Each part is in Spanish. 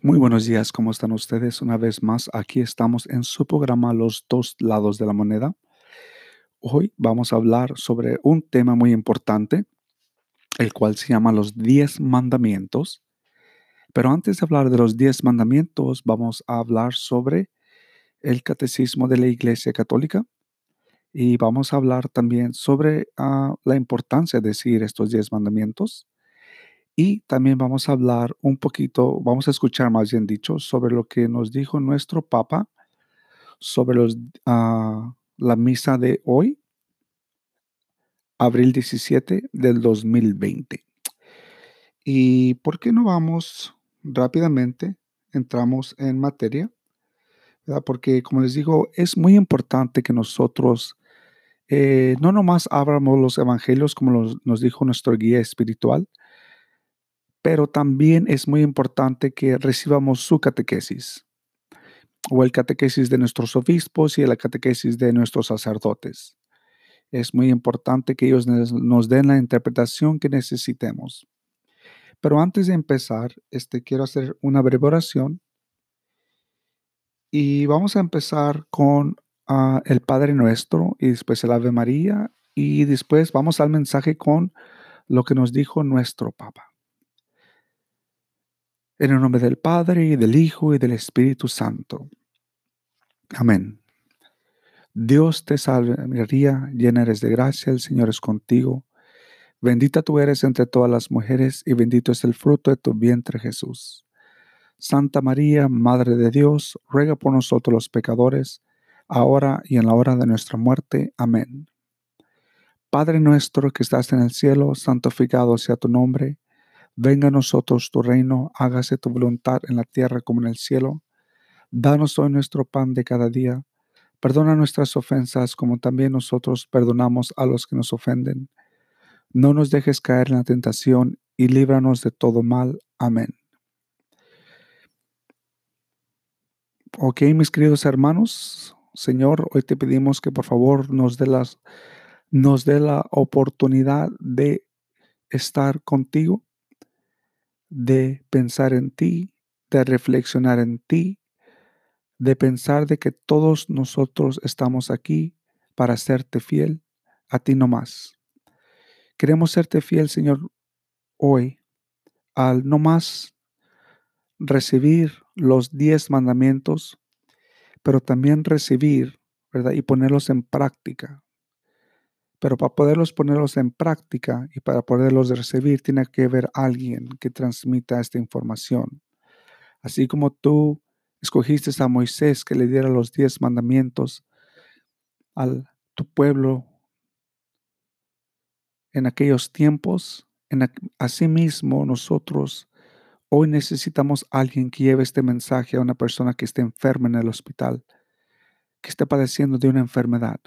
Muy buenos días, ¿cómo están ustedes? Una vez más, aquí estamos en su programa Los dos lados de la moneda. Hoy vamos a hablar sobre un tema muy importante, el cual se llama los 10 mandamientos. Pero antes de hablar de los 10 mandamientos, vamos a hablar sobre el catecismo de la Iglesia Católica y vamos a hablar también sobre ah, la importancia de seguir estos 10 mandamientos. Y también vamos a hablar un poquito, vamos a escuchar más bien dicho, sobre lo que nos dijo nuestro Papa sobre los, ah, la misa de hoy, abril 17 del 2020. ¿Y por qué no vamos rápidamente, entramos en materia? Porque como les digo, es muy importante que nosotros eh, no nomás abramos los evangelios como nos dijo nuestro guía espiritual, pero también es muy importante que recibamos su catequesis o el catequesis de nuestros obispos y la catequesis de nuestros sacerdotes. Es muy importante que ellos nos den la interpretación que necesitemos. Pero antes de empezar, este, quiero hacer una breve oración y vamos a empezar con ah, el Padre Nuestro y después el Ave María y después vamos al mensaje con lo que nos dijo nuestro Papa. En el nombre del Padre, y del Hijo, y del Espíritu Santo. Amén. Dios te salve María, llena eres de gracia, el Señor es contigo. Bendita tú eres entre todas las mujeres, y bendito es el fruto de tu vientre Jesús. Santa María, Madre de Dios, ruega por nosotros los pecadores, ahora y en la hora de nuestra muerte. Amén. Padre nuestro que estás en el cielo, santificado sea tu nombre Venga a nosotros tu reino, hágase tu voluntad en la tierra como en el cielo. Danos hoy nuestro pan de cada día. Perdona nuestras ofensas como también nosotros perdonamos a los que nos ofenden. No nos dejes caer en la tentación y líbranos de todo mal. Amén. Ok, mis queridos hermanos, Señor, hoy te pedimos que por favor nos dé, las, nos dé la oportunidad de estar contigo de pensar en ti, de reflexionar en ti, de pensar de que todos nosotros estamos aquí para serte fiel, a ti no más. Queremos serte fiel, Señor, hoy, al no más recibir los diez mandamientos, pero también recibir, ¿verdad? Y ponerlos en práctica. Pero para poderlos ponerlos en práctica y para poderlos recibir, tiene que haber alguien que transmita esta información. Así como tú escogiste a Moisés que le diera los diez mandamientos al tu pueblo en aquellos tiempos, en, asimismo nosotros hoy necesitamos alguien que lleve este mensaje a una persona que esté enferma en el hospital, que esté padeciendo de una enfermedad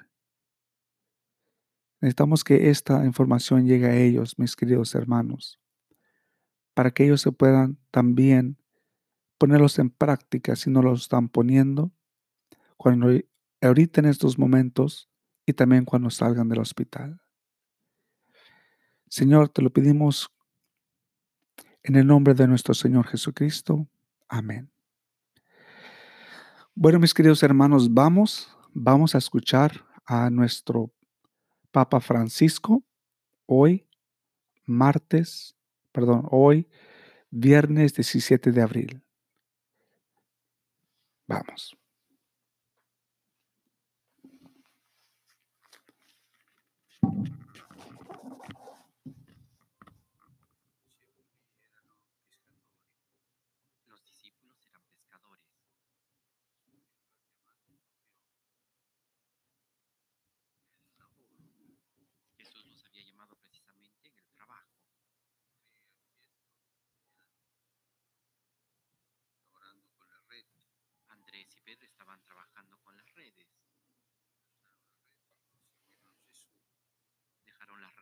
Necesitamos que esta información llegue a ellos, mis queridos hermanos, para que ellos se puedan también ponerlos en práctica si no los están poniendo cuando ahorita en estos momentos y también cuando salgan del hospital. Señor, te lo pedimos en el nombre de nuestro Señor Jesucristo. Amén. Bueno, mis queridos hermanos, vamos, vamos a escuchar a nuestro Papa Francisco hoy, martes, perdón, hoy, viernes 17 de abril. Vamos.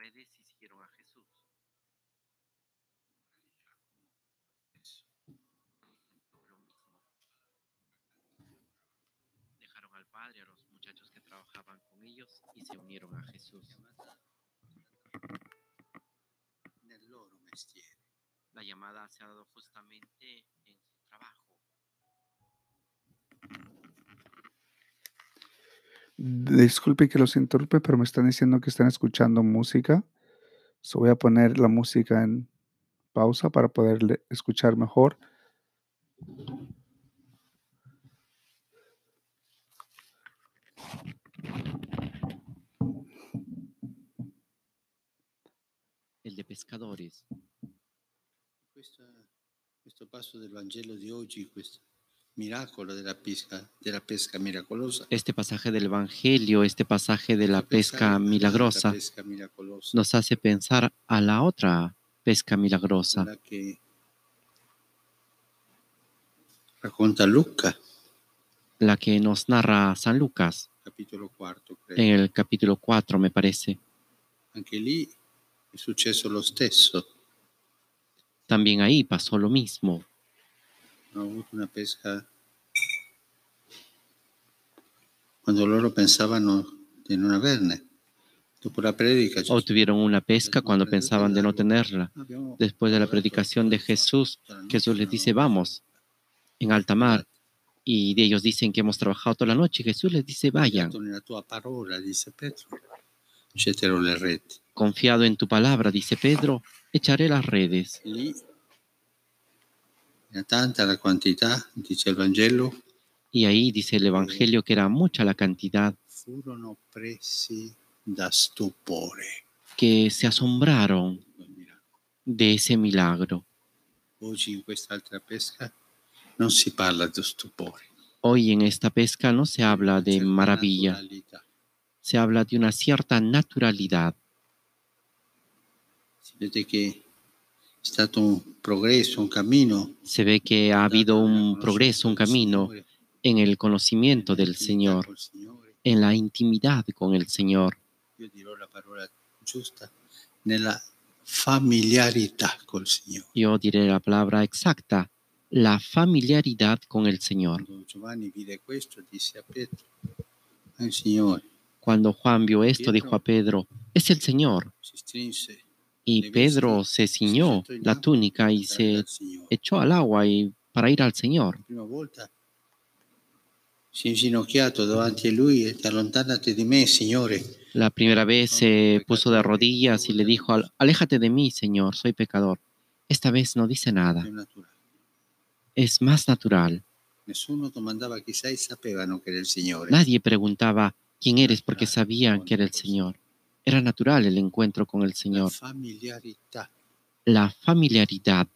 Redes y siguieron a Jesús. Dejaron al padre, a los muchachos que trabajaban con ellos y se unieron a Jesús. La llamada se ha dado justamente en su trabajo. Disculpe que los interrumpe, pero me están diciendo que están escuchando música. So voy a poner la música en pausa para poder escuchar mejor. El de pescadores. Questa- questo passo del Vangelo di oggi, questo miracolo della pesca, della pesca miracolosa, Este pasaje del Evangelio, este pasaje de la pensare pesca milagrosa, pesca nos hace pensar a la otra pesca milagrosa, quella che racconta Luca, la que nos narra San Lucas capitolo 4, credo. en el capítulo 4, me parece. Anche lì è successo lo stesso. También ahí pasó lo mismo. Hanno avuto una pesca quando loro pensavano di non averne. Dopo la predica Gesù- Obtuvieron una pesca cuando pensaban de no tenerla. abbiamo Después de la predicación de Jesús, Jesús les no? dice, vamos, en alta mar. Y de ellos dicen que hemos trabajado toda la noche. Jesús les dice, vayan, confiado en tu palabra, dice Pedro, echaré las redes. Era tanta la quantità, dice il Vangelo, Y ahí dice el Evangelio que era mucha la cantidad furono presi da stupore. que se asombraron de ese milagro. Oggi in quest'altra pesca non si parla di stupore. Hoy en esta pesca no se habla de maravilla, se habla de una cierta naturalidad. Che è stato un progresso, un cammino. Se ve que ha habido un progreso, un camino en el conocimiento del Señor, en la intimidad con el Señor. Io dirò la parola giusta, nella familiarità col Signore. Yo diré la palabra exacta, la familiaridad con el Señor. Cuando Juan vio esto, dijo a Pedro, es el Señor. Y Pedro se ciñó la túnica y se echó al agua y para ir al Señor. La primera vez se puso de rodillas y le dijo, "Al- aléjate de mí, Señor, soy pecador. Esta vez no dice nada, es más natural. Signore. Nadie preguntaba quién eres porque sabían que era el Señor. Era natural el encuentro con el Señor. La familiaridad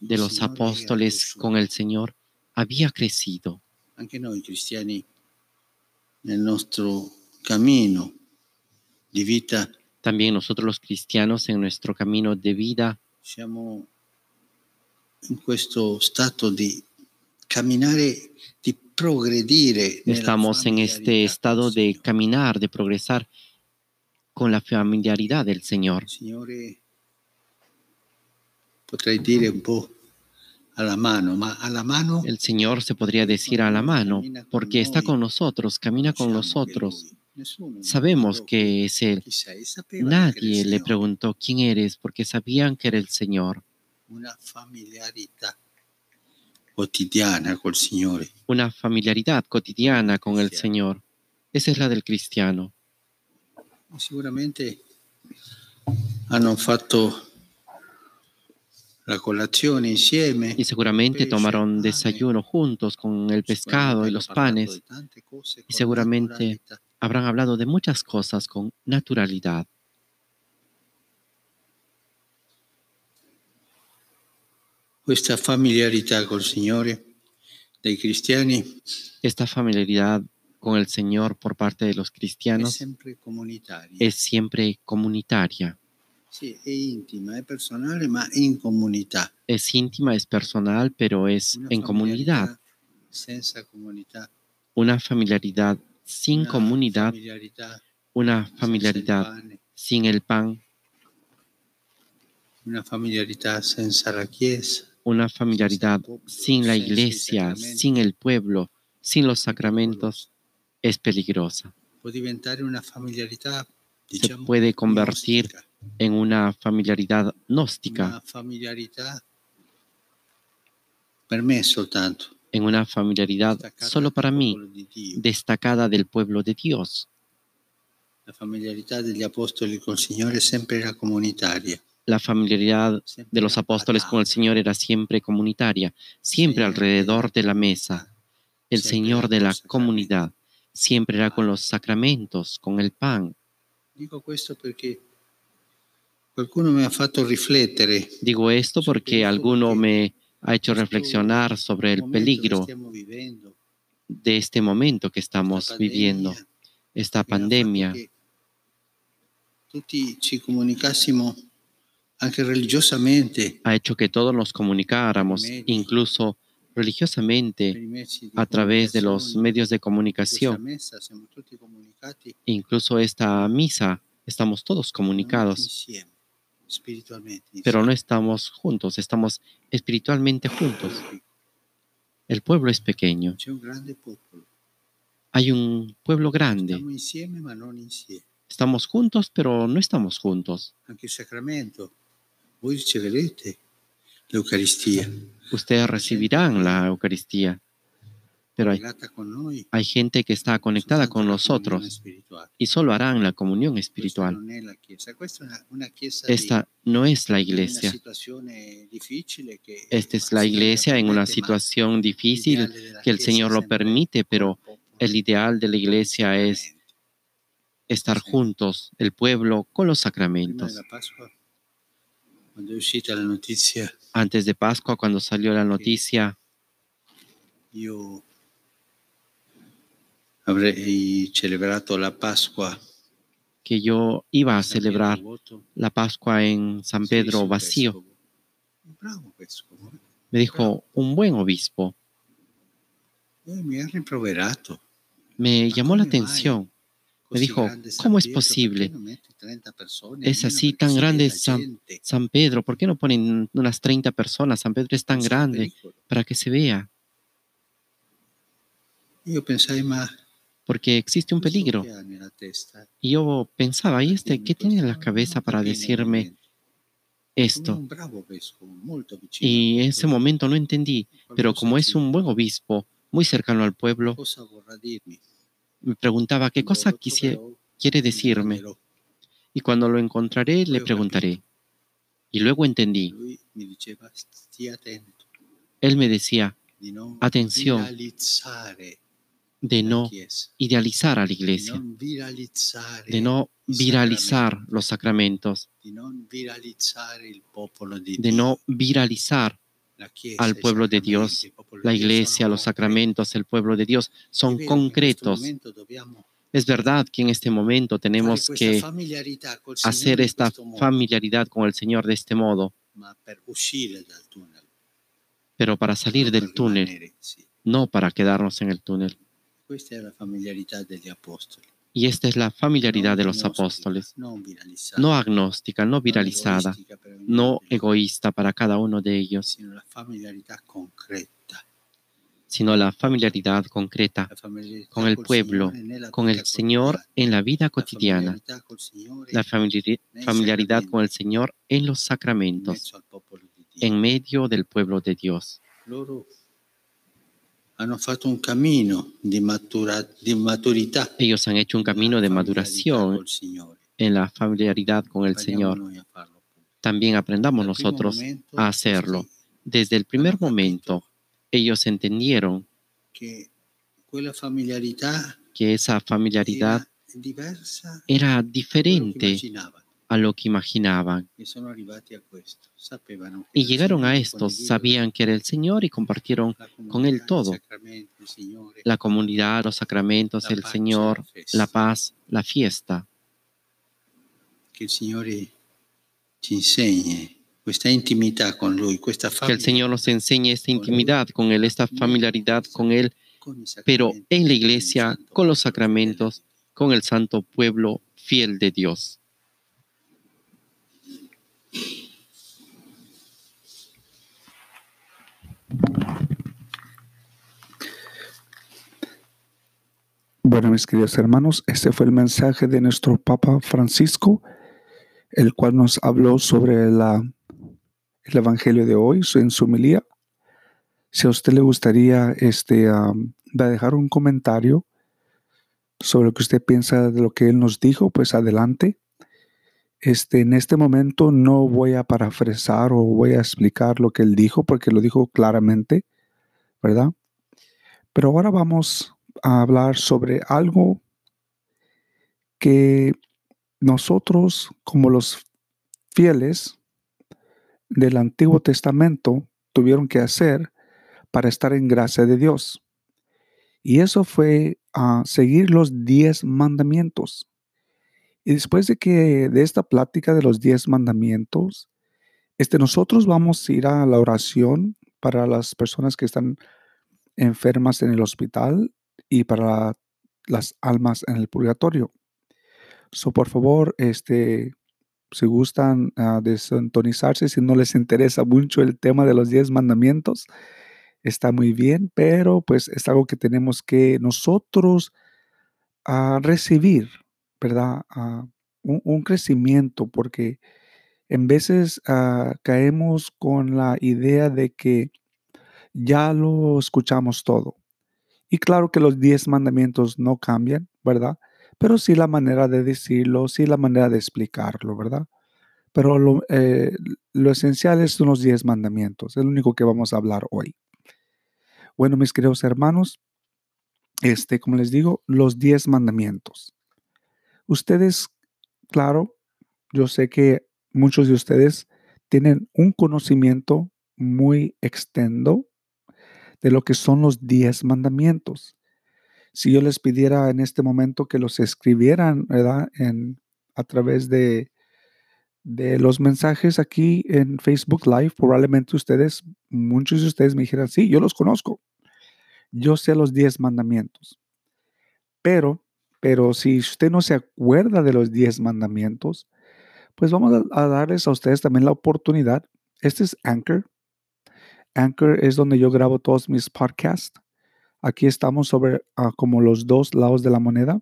de los apóstoles con el Señor había crecido. Anche noi cristiani nel nostro di vita También nosotros los cristianos en nuestro camino de vida siamo in questo stato di camminare, di progredire. estamos en este estado de caminar, de progresar con la familiaridad del Señor. Signore, potrei dire un po' alla mano, ma alla mano El Señor se podría decir a la mano, porque está con nosotros, camina con nosotros. Sabemos que es Él. Nadie le preguntó quién eres, porque sabían que era el Señor. Una familiarità quotidiana col Signore. Una familiaridad cotidiana con el Señor. Esa es la del cristiano. Sicuramente hanno fatto la colazione insieme. Y seguramente tomaron desayuno juntos con el pescado y los panes. Y seguramente Habrán hablado de muchas cosas con naturalidad. Questa familiarità col Signore dei cristiani Esta familiaridad con el Señor por parte de los cristianos sempre comunitaria. es siempre comunitaria. Sì, è intima, è personale, ma in comunità. Es íntima, es personal, pero es Una en comunidad. Senza comunità. Una familiaridad sin una comunidad, familiarità una familiaridad sin el pan, una familiarità senza la Chiesa. una familiaridad sin la iglesia, sin el pueblo, sin los sacramentos, es peligrosa. Se puede convertir en una familiaridad gnóstica, en una familiaridad solo para mí, destacada del pueblo de Dios. La familiarità degli apostoli col Signore sempre era comunitaria. La familiaridad de los apóstoles con el Señor era siempre comunitaria, siempre alrededor de la mesa. El Señor de con la los comunidad siempre era con los sacramentos, con el pan. Questo perché qualcuno mi ha fatto riflettere Digo esto porque alguno me ha hecho reflexionar sobre el peligro de este momento que estamos viviendo, esta pandemia. che tutti ci comunicassimo anche religiosamente ha hecho que todos nos comunicáramos, incluso religiosamente, a través de los medios de comunicación. comunicati Incluso esta misa, estamos todos comunicados, pero no estamos juntos, estamos espiritualmente juntos. El pueblo es pequeño, hay un pueblo. Grande, estamos juntos, pero no estamos juntos. Riceverete l'Eucaristia. Ustedes recibirán la Eucaristía, pero hay, hay gente que está conectada con nosotros y solo harán la comunión Questa espiritual. la Esta no es la iglesia. difficile che Esta es la iglesia en una situación difícil que el Señor lo permite, pero el ideal de la iglesia es estar juntos, el pueblo, con los sacramentos. Uscita la Antes de Pascua, cuando salió la noticia, io avrei celebrato la Pasqua que yo iba a celebrar la Pascua en San Pedro vacío, me dijo un buen obispo. Eh. Me Ma llamó la atención. Me dijo, ¿cómo es posible? perché non metti 30 persone Es así tan grande San-? San Pedro, ¿por qué no ponen unas 30 personas? San Pedro es tan grande para que se vea, porque existe un questo peligro. Y yo pensaba, ¿y este qué tiene en la cabeza para decirme esto? Y en ese momento no entendí, pero como es un buen obispo, muy cercano al pueblo? Me preguntaba qué cosa lo quisi- troverò, quiere decirme. Y cuando lo encontraré, le preguntaré. Y luego entendí. Él me decía viralizzare de no idealizar a la iglesia, de no viralizar los sacramentos, de no viralizar al pueblo de Dios, la iglesia, los sacramentos, el pueblo de Dios son concretos. Es verdad que en este momento tenemos questa que hacer esta modo, familiaridad con el Señor de este modo, pero para salir del túnel, no para quedarnos en el túnel. Questa è la familiarità degli apostoli. Y esta es la familiaridad de los apóstoles, no agnóstica, no viralizada, no egoísta para cada uno de ellos, sino la familiaridad concreta. con el pueblo, con el Señor en la vida cotidiana, la familiaridad con el Señor en los sacramentos, en medio del pueblo de Dios. Loro hanno fatto un cammino di, matura- di maturità Ellos han hecho un camino de maduración en la familiaridad con el Señor. También aprendamos nosotros a hacerlo. Desde el primer momento, ellos entendieron que esa familiaridad era diferente. A lo que imaginaban. Y llegaron a esto, sabían que era el Señor y compartieron con Él todo. la comunidad, los sacramentos, el Señor, la paz, la fiesta. che il Signore ci insegni questa intimità con Lui, questa Que el Señor nos enseñe esta intimidad con Él, esta familiaridad con Él, con pero en la con iglesia, con los sacramentos, con el santo pueblo fiel de Dios. Bueno, mis queridos hermanos, este fue el mensaje de nuestro Papa Francisco, el cual nos habló sobre la, el Evangelio de hoy en su homilía. Si a usted le gustaría este, dejar un comentario sobre lo que usted piensa de lo que él nos dijo, pues adelante. Este, en este momento no voy a parafrasar o voy a explicar lo que él dijo porque lo dijo claramente, ¿verdad? Pero ahora vamos a hablar sobre algo que nosotros como los fieles del Antiguo Testamento tuvieron que hacer para estar en gracia de Dios. Y eso fue a seguir los diez mandamientos. Y después de que de esta plática de los diez mandamientos, este, nosotros vamos a ir a la oración para las personas que están enfermas en el hospital y para las almas en el purgatorio. So, por favor, este, si gustan uh, desintonizarse, si no les interesa mucho el tema de los diez mandamientos, está muy bien, pero pues es algo que tenemos que nosotros uh, recibir, ¿verdad? Uh, un, crecimiento, porque en veces caemos con la idea de que ya lo escuchamos todo. Y claro que los diez mandamientos no cambian, ¿verdad? pero sí la manera de decirlo, sí la manera de explicarlo, ¿verdad? Pero lo, eh, lo esencial son los diez mandamientos, es lo único que vamos a hablar hoy. Bueno, mis queridos hermanos, este, como les digo, los diez mandamientos. Ustedes, claro, yo sé que muchos de ustedes tienen un conocimiento muy extendo de lo que son los diez mandamientos si yo les pidiera en este momento que los escribieran. En, a través de, de los mensajes aquí en Facebook Live, probablemente ustedes, muchos de ustedes me dijeran, sí, yo los conozco. Yo sé los diez mandamientos. Pero, pero si usted no se acuerda de los diez mandamientos, pues vamos a, darles a ustedes también la oportunidad. Este es Anchor. Anchor es donde yo grabo todos mis podcasts. Aquí estamos sobre uh, como los dos lados de la moneda.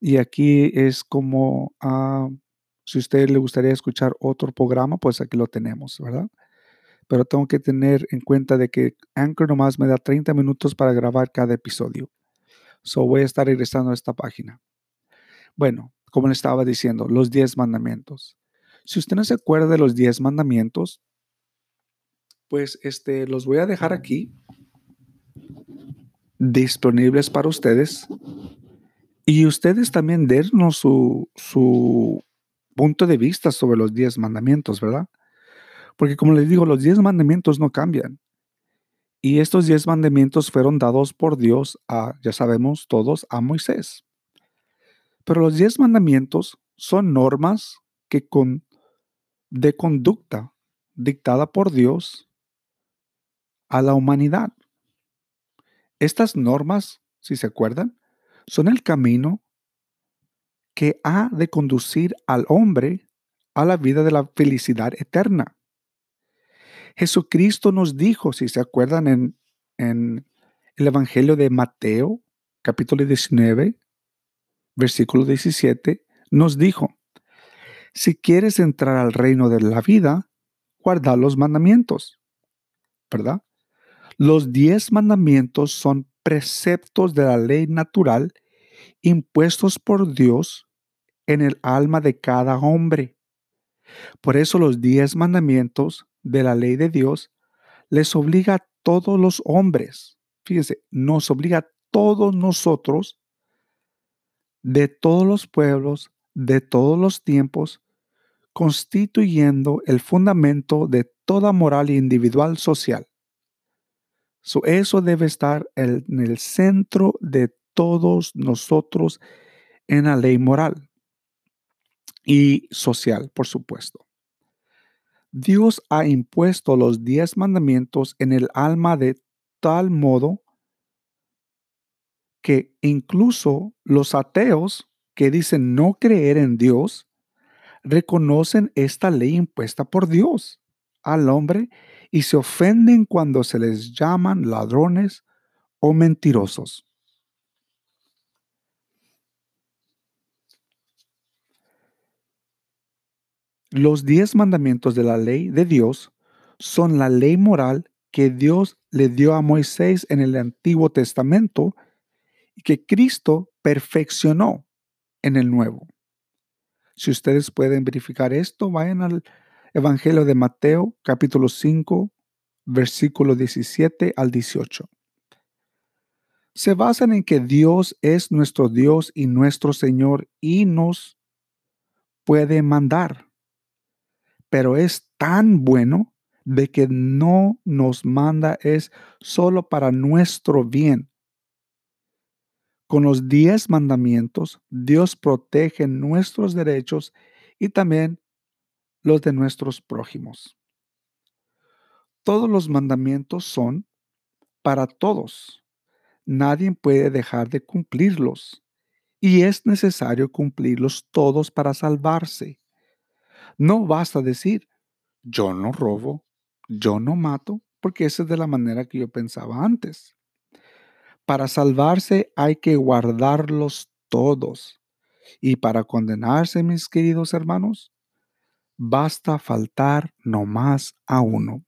Y aquí es como, uh, si a usted le gustaría escuchar otro programa, pues aquí lo tenemos, ¿verdad? Pero tengo que tener en cuenta de que Anchor nomás me da 30 minutos para grabar cada episodio. So voy a estar regresando a esta página. Bueno, como le estaba diciendo, los 10 mandamientos. Si usted no se acuerda de los 10 mandamientos, pues este, los voy a dejar aquí disponibles para ustedes y ustedes también dennos su, su punto de vista sobre los diez mandamientos, ¿verdad? Porque como les digo, los diez mandamientos no cambian. Y estos diez mandamientos fueron dados por Dios a, ya sabemos todos, a Moisés. Pero los diez mandamientos son normas que con, de conducta dictada por Dios a la humanidad. Estas normas, si se acuerdan, son el camino que ha de conducir al hombre a la vida de la felicidad eterna. Jesucristo nos dijo, si se acuerdan, en, el Evangelio de Mateo, capítulo 19, versículo 17, nos dijo, si quieres entrar al reino de la vida, guarda los mandamientos, ¿verdad? Los diez mandamientos son preceptos de la ley natural impuestos por Dios en el alma de cada hombre. Por eso los diez mandamientos de la ley de Dios les obliga a todos los hombres. Fíjense, nos obliga a todos nosotros, de todos los pueblos, de todos los tiempos, constituyendo el fundamento de toda moral individual social eso debe estar en el centro de todos nosotros en la ley moral y social, por supuesto. Dios ha impuesto los diez mandamientos en el alma de tal modo que incluso los ateos que dicen no creer en Dios reconocen esta ley impuesta por Dios al hombre y se ofenden cuando se les llaman ladrones o mentirosos. Los diez mandamientos de la ley de Dios son la ley moral que Dios le dio a Moisés en el Antiguo Testamento y que Cristo perfeccionó en el Nuevo. Si ustedes pueden verificar esto, vayan al Evangelio de Mateo capítulo 5, versículo 17 al 18. Se basan en que Dios es nuestro Dios y nuestro Señor y nos puede mandar. Pero es tan bueno de que no nos manda es solo para nuestro bien. Con los diez mandamientos, Dios protege nuestros derechos y también los de nuestros prójimos. Todos los mandamientos son para todos. Nadie puede dejar de cumplirlos y es necesario cumplirlos todos para salvarse. No basta decir, yo no robo, yo no mato, porque esa es de la manera que yo pensaba antes. Para salvarse hay que guardarlos todos. Y para condenarse, mis queridos hermanos, basta faltar nomás a uno.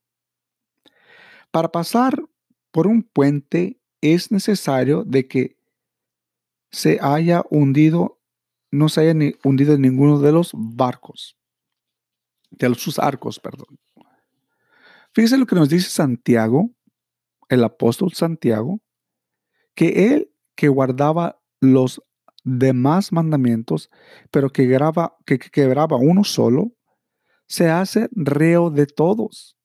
Para pasar por un puente es necesario de que se haya hundido, no se haya hundido en ninguno de los barcos, de sus arcos, perdón. Fíjese lo que nos dice Santiago, el apóstol Santiago, que él que guardaba los demás mandamientos, pero que, graba, que quebraba uno solo, se hace reo de todos.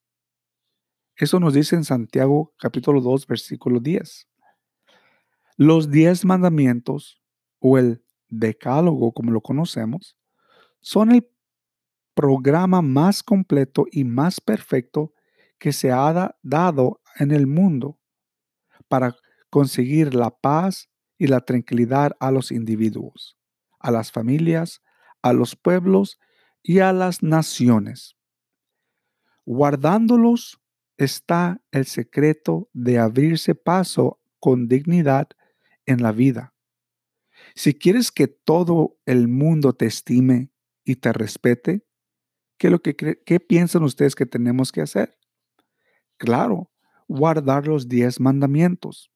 Eso nos dice en Santiago capítulo 2, versículo 10. Los diez mandamientos o el decálogo, como lo conocemos, son el programa más completo y más perfecto que se ha dado en el mundo para conseguir la paz y la tranquilidad a los individuos, a las familias, a los pueblos y a las naciones. Guardándolos está el secreto de abrirse paso con dignidad en la vida. Si quieres que todo el mundo te estime y te respete, ¿qué, lo que, qué piensan ustedes que tenemos que hacer? Claro, guardar los diez mandamientos.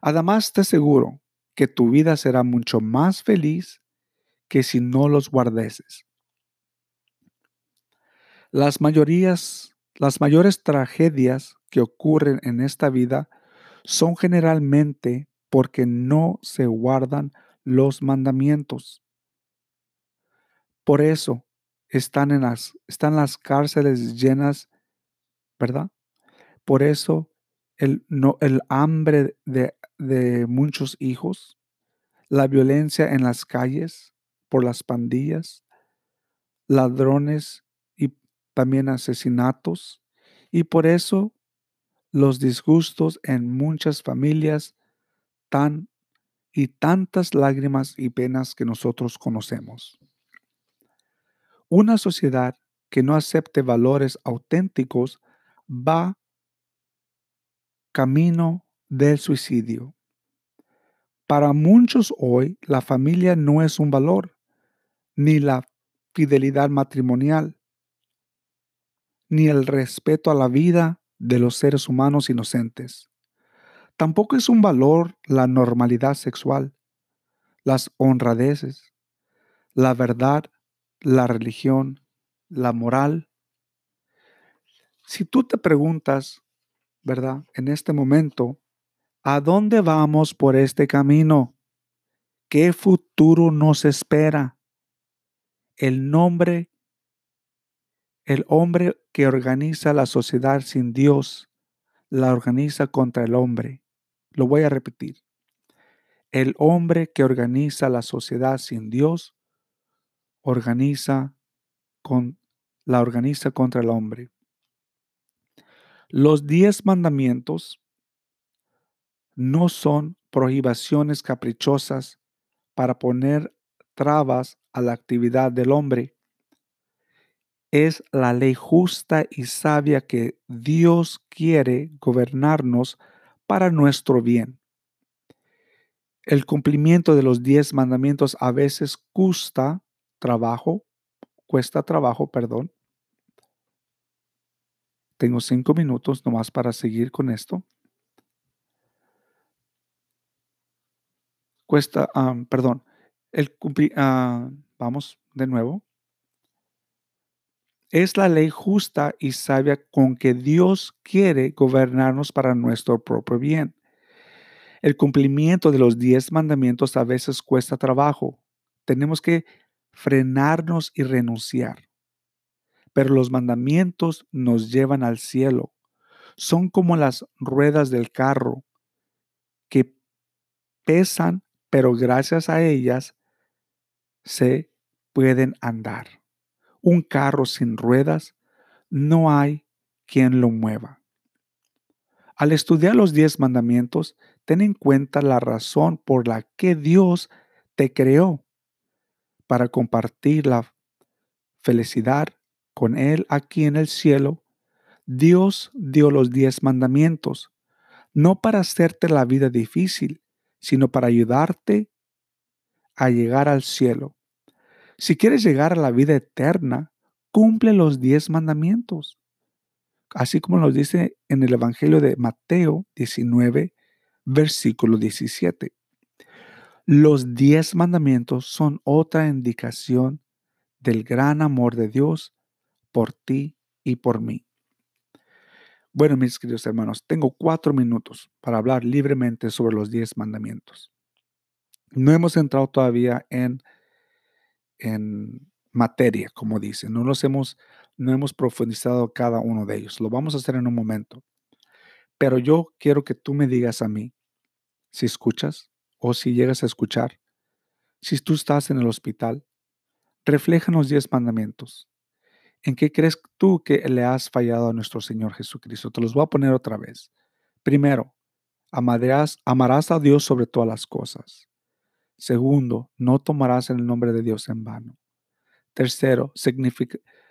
Además, te aseguro que tu vida será mucho más feliz que si no los guardeses. Las mayorías, las mayores tragedias que ocurren en esta vida son generalmente porque no se guardan los mandamientos. Por eso están en las, están las cárceles llenas, ¿verdad? Por eso el, hambre de, de muchos hijos, la violencia en las calles por las pandillas, ladrones y también asesinatos. Y por eso los disgustos en muchas familias tan y tantas lágrimas y penas que nosotros conocemos. Una sociedad que no acepte valores auténticos va camino del suicidio. Para muchos hoy la familia no es un valor, ni la fidelidad matrimonial, ni el respeto a la vida de los seres humanos inocentes. Tampoco es un valor la normalidad sexual, las honradeces, la verdad, la religión, la moral. Si tú te preguntas, ¿verdad? En este momento, ¿a dónde vamos por este camino? ¿Qué futuro nos espera? El nombre, el hombre que organiza la sociedad sin Dios, la organiza contra el hombre. Lo voy a repetir. El hombre que organiza la sociedad sin Dios organiza con la organiza contra el hombre. Los diez mandamientos no son prohibiciones caprichosas para poner trabas a la actividad del hombre. Es la ley justa y sabia que Dios quiere gobernarnos para nuestro bien. El cumplimiento de los diez mandamientos a veces cuesta trabajo, cuesta trabajo, perdón. Tengo cinco minutos nomás para seguir con esto. Cuesta, perdón, el ah, vamos de nuevo. Es la ley justa y sabia con que Dios quiere gobernarnos para nuestro propio bien. El cumplimiento de los diez mandamientos a veces cuesta trabajo. Tenemos que frenarnos y renunciar. Pero los mandamientos nos llevan al cielo. Son como las ruedas del carro que pesan, pero gracias a ellas se pueden andar. Un carro sin ruedas no hay quien lo mueva. Al estudiar los diez mandamientos, ten en cuenta la razón por la que Dios te creó para compartir la felicidad con Él aquí en el cielo. Dios dio los diez mandamientos, no para hacerte la vida difícil, sino para ayudarte a llegar al cielo. Si quieres llegar a la vida eterna, cumple los diez mandamientos. Así como nos dice en el Evangelio de Mateo 19, versículo 17. Los diez mandamientos son otra indicación del gran amor de Dios por ti y por mí. Bueno, mis queridos hermanos, tengo cuatro minutos para hablar libremente sobre los diez mandamientos. No hemos entrado todavía en, en materia, como dice. No los hemos, no hemos profundizado cada uno de ellos. Lo vamos a hacer en un momento. Pero yo quiero que tú me digas a mí, si escuchas, o si llegas a escuchar, si tú estás en el hospital, refleja los diez mandamientos. ¿En qué crees tú que le has fallado a nuestro Señor Jesucristo? Te los voy a poner otra vez. Primero, amarás, amarás a Dios sobre todas las cosas. Segundo, no tomarás el nombre de Dios en vano. Tercero,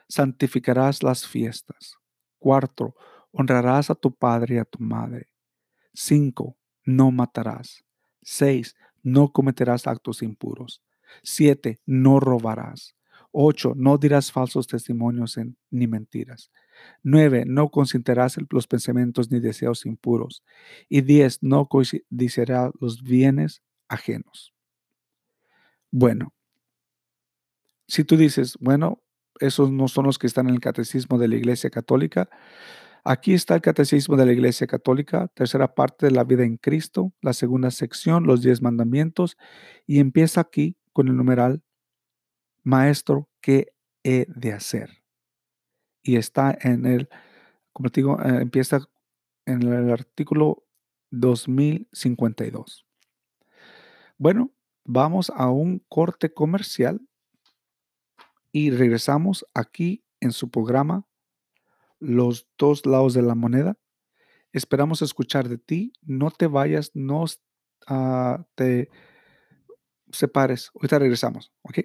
santificarás las fiestas. Cuarto, honrarás a tu padre y a tu madre. Cinco, no matarás. 6. No cometerás actos impuros. 7. No robarás. 8. No dirás falsos testimonios ni mentiras. 9. No considerarás los pensamientos ni deseos impuros. Y 10. No codiciarás los bienes ajenos. Bueno, si tú dices, bueno, esos no son los que están en el catecismo de la Iglesia Católica, Aquí está el Catecismo de la Iglesia Católica, tercera parte de la vida en Cristo, la segunda sección, los diez mandamientos, y empieza aquí con el numeral, Maestro, ¿qué he de hacer? Y está en el, como te digo, eh, empieza en el artículo 2052. Bueno, vamos a un corte comercial y regresamos aquí en su programa los dos lados de la moneda. Esperamos escuchar de ti. No te vayas, no ah, te separes. Ahorita regresamos, ¿ok?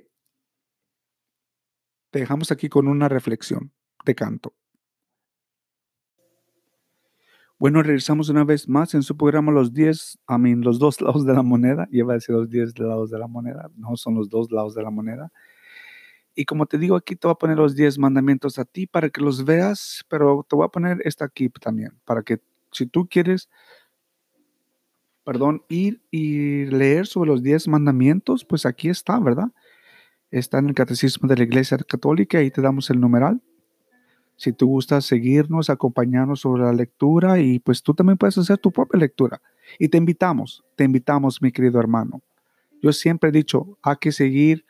Te dejamos aquí con una reflexión de canto. Bueno, regresamos una vez más en su programa Los 10, a mí, los dos lados de la moneda. Lleva a decir los 10 lados de la moneda. No son los dos lados de la moneda. Y como te digo, aquí te voy a poner los 10 mandamientos a ti para que los veas, pero te voy a poner esta aquí también, para que si tú quieres, perdón, ir y leer sobre los 10 mandamientos, pues aquí está, ¿verdad? Está en el Catecismo de la Iglesia Católica y te damos el numeral. Si tú gustas seguirnos, acompañarnos sobre la lectura y pues tú también puedes hacer tu propia lectura. Y te invitamos, te invitamos, mi querido hermano. Yo siempre he dicho, hay que seguir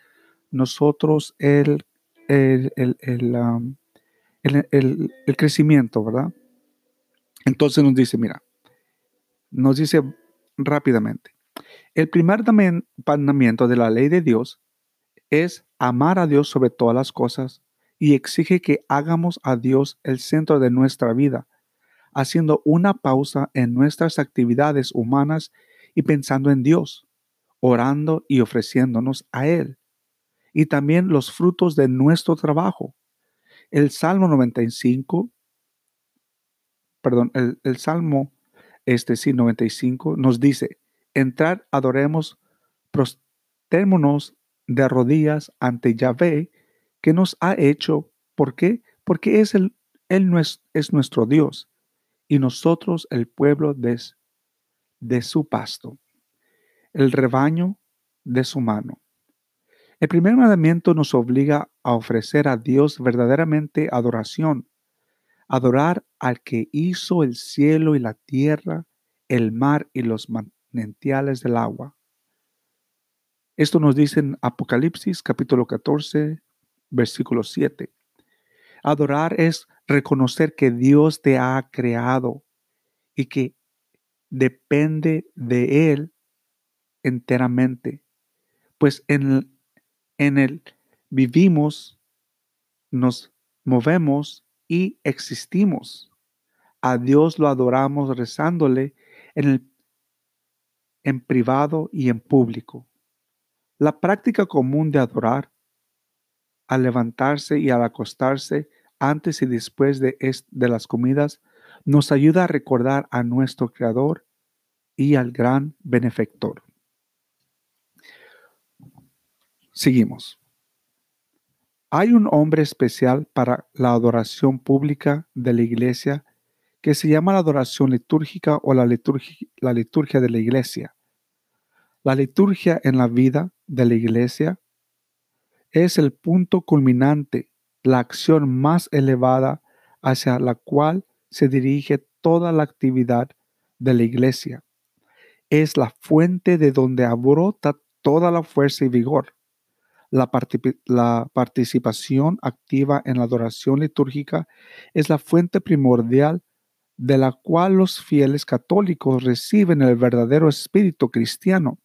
nosotros el, el, el, crecimiento, ¿verdad? Entonces nos dice, mira, nos dice rápidamente, el primer mandamiento de la ley de Dios es amar a Dios sobre todas las cosas y exige que hagamos a Dios el centro de nuestra vida, haciendo una pausa en nuestras actividades humanas y pensando en Dios, orando y ofreciéndonos a Él y también los frutos de nuestro trabajo. El Salmo 95, perdón, el, Salmo este sí 95 nos dice, entrar, adoremos, prostémonos de rodillas ante Yahvé que nos ha hecho. ¿Por qué? Porque es el, Él no es, es nuestro Dios y nosotros el pueblo de, de su pasto, el rebaño de su mano. El primer mandamiento nos obliga a ofrecer a Dios verdaderamente adoración, adorar al que hizo el cielo y la tierra, el mar y los manantiales del agua. Esto nos dice en Apocalipsis capítulo 14, versículo 7. Adorar es reconocer que Dios te ha creado y que depende de Él enteramente, pues en, en Él vivimos, nos movemos y existimos. A Dios lo adoramos rezándole en, el, en privado y en público. La práctica común de adorar al levantarse y al acostarse antes y después de, de las comidas nos ayuda a recordar a nuestro Creador y al gran benefactor. Seguimos. Hay un hombre especial para la adoración pública de la iglesia que se llama la adoración litúrgica o la liturgia, la liturgia de la iglesia. La liturgia en la vida de la iglesia es el punto culminante, la acción más elevada hacia la cual se dirige toda la actividad de la iglesia. Es la fuente de donde abrota toda la fuerza y vigor. La, la, participación activa en la adoración litúrgica es la fuente primordial de la cual los fieles católicos reciben el verdadero espíritu cristiano.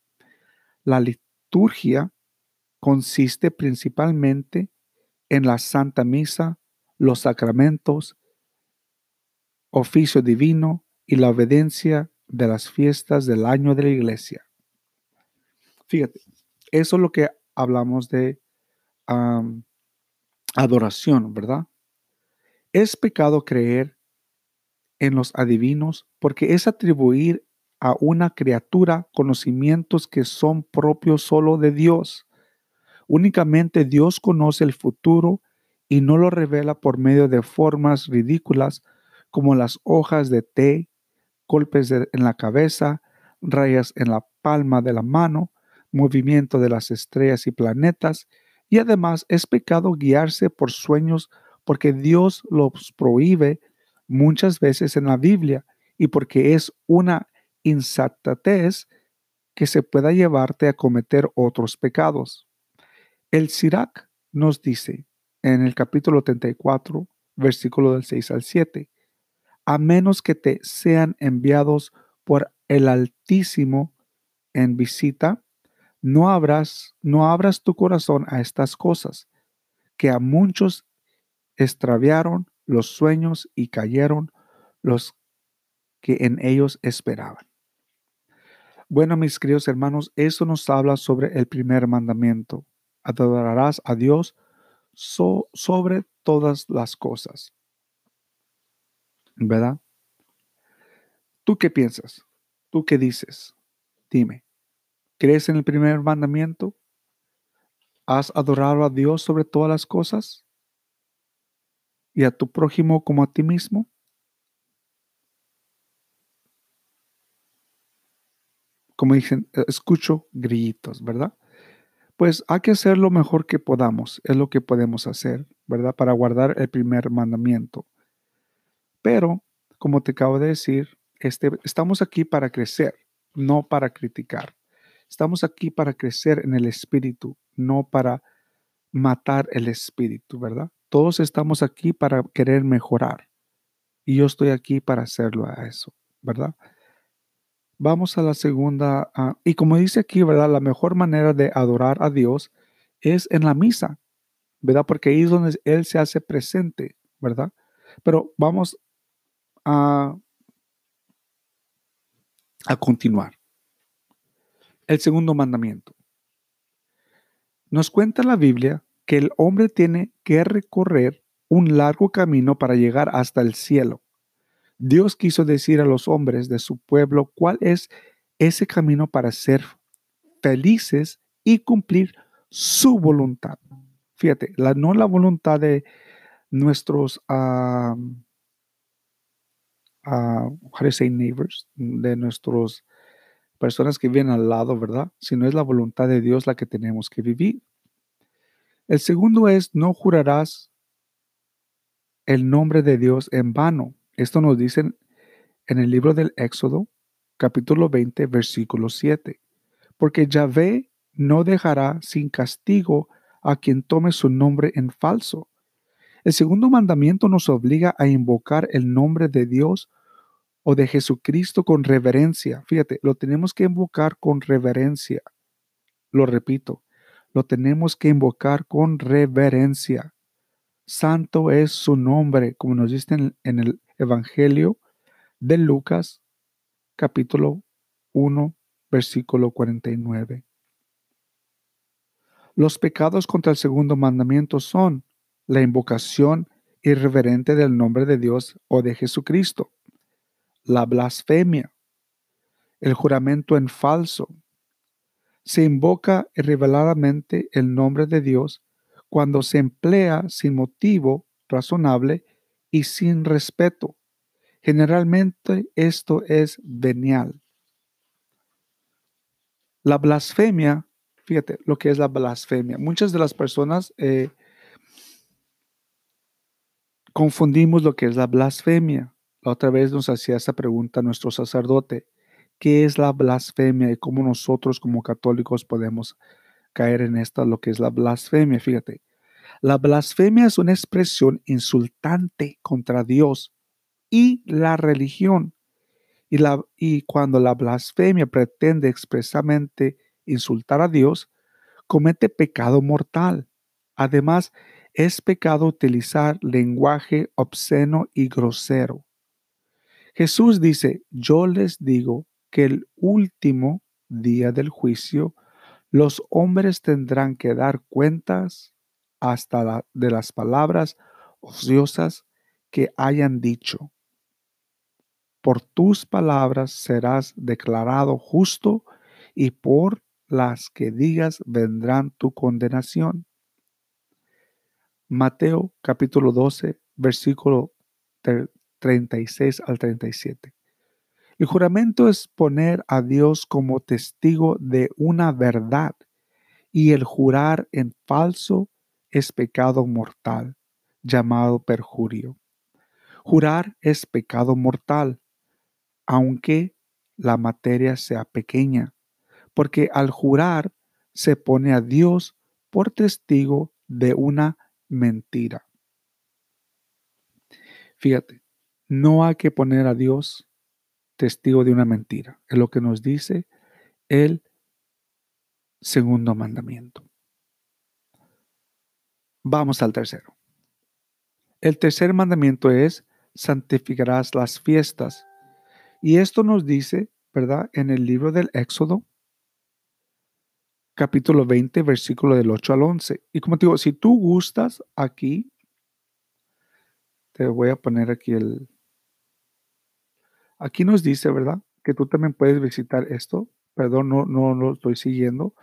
La liturgia consiste principalmente en la Santa Misa, los sacramentos, oficio divino y la obediencia de las fiestas del año de la iglesia. Fíjate, eso es lo que hablamos de adoración, ¿verdad? Es pecado creer en los adivinos porque es atribuir a una criatura conocimientos que son propios solo de Dios. Únicamente Dios conoce el futuro y no lo revela por medio de formas ridículas como las hojas de té, golpes en la cabeza, rayas en la palma de la mano, movimiento de las estrellas y planetas, y además es pecado guiarse por sueños porque Dios los prohíbe muchas veces en la Biblia y porque es una insatez que se pueda llevarte a cometer otros pecados. El Sirac nos dice en el capítulo 34, versículo del 6 al 7, a menos que te sean enviados por el Altísimo en visita, no abras, no abras tu corazón a estas cosas, que a muchos extraviaron los sueños y cayeron los que en ellos esperaban. Bueno, mis queridos hermanos, eso nos habla sobre el primer mandamiento. Adorarás a Dios sobre todas las cosas. ¿Verdad? ¿Tú qué piensas? ¿Tú qué dices? Dime. ¿Crees en el primer mandamiento? ¿Has adorado a Dios sobre todas las cosas? ¿Y a tu prójimo como a ti mismo? Como dicen, eh, escucho grillitos, ¿verdad? Pues hay que hacer lo mejor que podamos, es lo que podemos hacer, ¿verdad? Para guardar el primer mandamiento. Pero, como te acabo de decir, este, estamos aquí para crecer, no para criticar. Estamos aquí para crecer en el espíritu, no para matar el espíritu, ¿verdad? Todos estamos aquí para querer mejorar. Y yo estoy aquí para hacerlo a eso, ¿verdad? Vamos a la segunda. Ah, y como dice aquí, ¿verdad? La mejor manera de adorar a Dios es en la misa, ¿verdad? Porque ahí es donde Él se hace presente, ¿verdad? Pero vamos a, a continuar. El segundo mandamiento. Nos cuenta la Biblia que el hombre tiene que recorrer un largo camino para llegar hasta el cielo. Dios quiso decir a los hombres de su pueblo cuál es ese camino para ser felices y cumplir su voluntad. Fíjate, la, no la voluntad de, nuestros, uh, how to say neighbors, de nuestros personas que viven al lado, ¿verdad? Si no es la voluntad de Dios la que tenemos que vivir. El segundo es, no jurarás el nombre de Dios en vano. Esto nos dicen en el libro del Éxodo, capítulo 20, versículo 7. Porque Yahvé no dejará sin castigo a quien tome su nombre en falso. El segundo mandamiento nos obliga a invocar el nombre de Dios o de Jesucristo con reverencia. Fíjate, lo tenemos que invocar con reverencia. Lo repito, lo tenemos que invocar con reverencia. Santo es su nombre, como nos dice en, el Evangelio de Lucas, capítulo 1, versículo 49. Los pecados contra el segundo mandamiento son la invocación irreverente del nombre de Dios o de Jesucristo, la blasfemia, el juramento en falso. Se invoca reveladamente el nombre de Dios cuando se emplea sin motivo razonable y sin respeto. Generalmente esto es venial. La blasfemia, fíjate lo que es la blasfemia. Muchas de las personas eh, confundimos lo que es la blasfemia. La otra vez nos hacía esa pregunta nuestro sacerdote, ¿qué es la blasfemia y cómo nosotros como católicos podemos caer en esta, lo que es la blasfemia? Fíjate, la blasfemia es una expresión insultante contra Dios y la religión. Y, la, y cuando la blasfemia pretende expresamente insultar a Dios, comete pecado mortal. Además, es pecado utilizar lenguaje obsceno y grosero. Jesús dice, yo les digo que el último día del juicio, los hombres tendrán que dar cuentas hasta de las palabras ociosas que hayan dicho. Por tus palabras serás declarado justo y por las que digas vendrán tu condenación. Mateo capítulo 12, versículo 36 al 37. El juramento es poner a Dios como testigo de una verdad y el jurar en falso es pecado mortal, llamado perjurio. Jurar es pecado mortal, aunque la materia sea pequeña, porque al jurar se pone a Dios por testigo de una mentira. Fíjate, no hay que poner a Dios testigo de una mentira. Es lo que nos dice el segundo mandamiento. Vamos al tercero. El tercer mandamiento es santificarás las fiestas. Y esto nos dice, ¿verdad? En el libro del Éxodo, capítulo 20, versículo del 8 al 11. Y como te digo, si tú gustas aquí, te voy a poner aquí el, Aquí nos dice, ¿verdad? Que tú también puedes visitar esto. Perdón, no, no lo estoy siguiendo.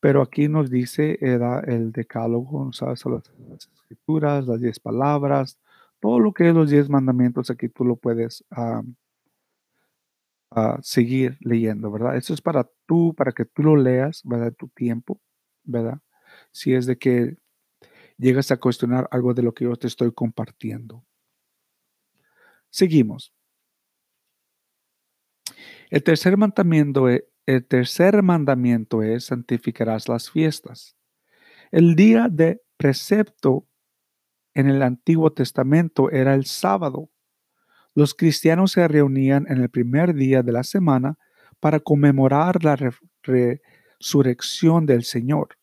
Pero aquí nos dice era el decálogo, ¿sabes? Las, escrituras, las diez palabras, todo lo que es los diez mandamientos, aquí tú lo puedes seguir leyendo, ¿verdad? Eso es para tú, para que tú lo leas, ¿verdad? Tu tiempo, ¿verdad? Si es de que llegas a cuestionar algo de lo que yo te estoy compartiendo. Seguimos. El tercer mandamiento, e, el tercer mandamiento es santificarás las fiestas. El día de precepto en el Antiguo Testamento era el sábado. Los cristianos se reunían en el primer día de la semana para conmemorar la resurrección del Señor.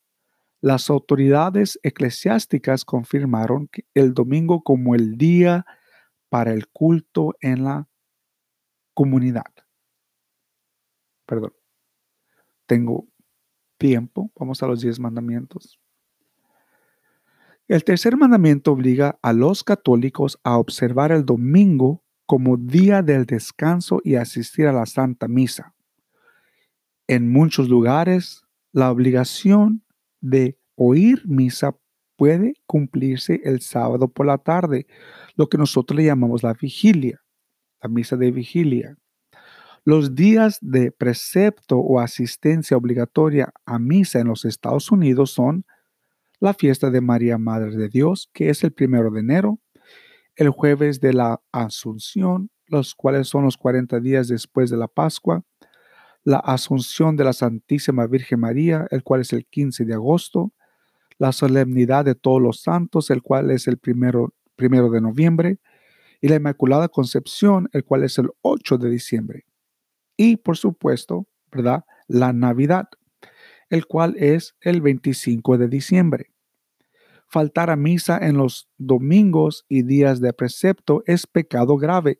Las autoridades eclesiásticas confirmaron el domingo como el día para el culto en la comunidad perdón, tengo tiempo. Vamos a los diez mandamientos. El tercer mandamiento obliga a los católicos a observar el domingo como día del descanso y asistir a la Santa Misa. En muchos lugares, la obligación de oír misa puede cumplirse el sábado por la tarde, lo que nosotros le llamamos la vigilia, la misa de vigilia. Los días de precepto o asistencia obligatoria a misa en los Estados Unidos son la fiesta de María Madre de Dios, que es el primero de enero, el jueves de la Asunción, los cuales son los 40 días después de la Pascua, la Asunción de la Santísima Virgen María, el cual es el 15 de agosto, la solemnidad de todos los santos, el cual es el primero, primero de noviembre, y la Inmaculada Concepción, el cual es el 8 de diciembre. Y por supuesto, ¿verdad? La Navidad, el cual es el 25 de diciembre. Faltar a misa en los domingos y días de precepto es pecado grave.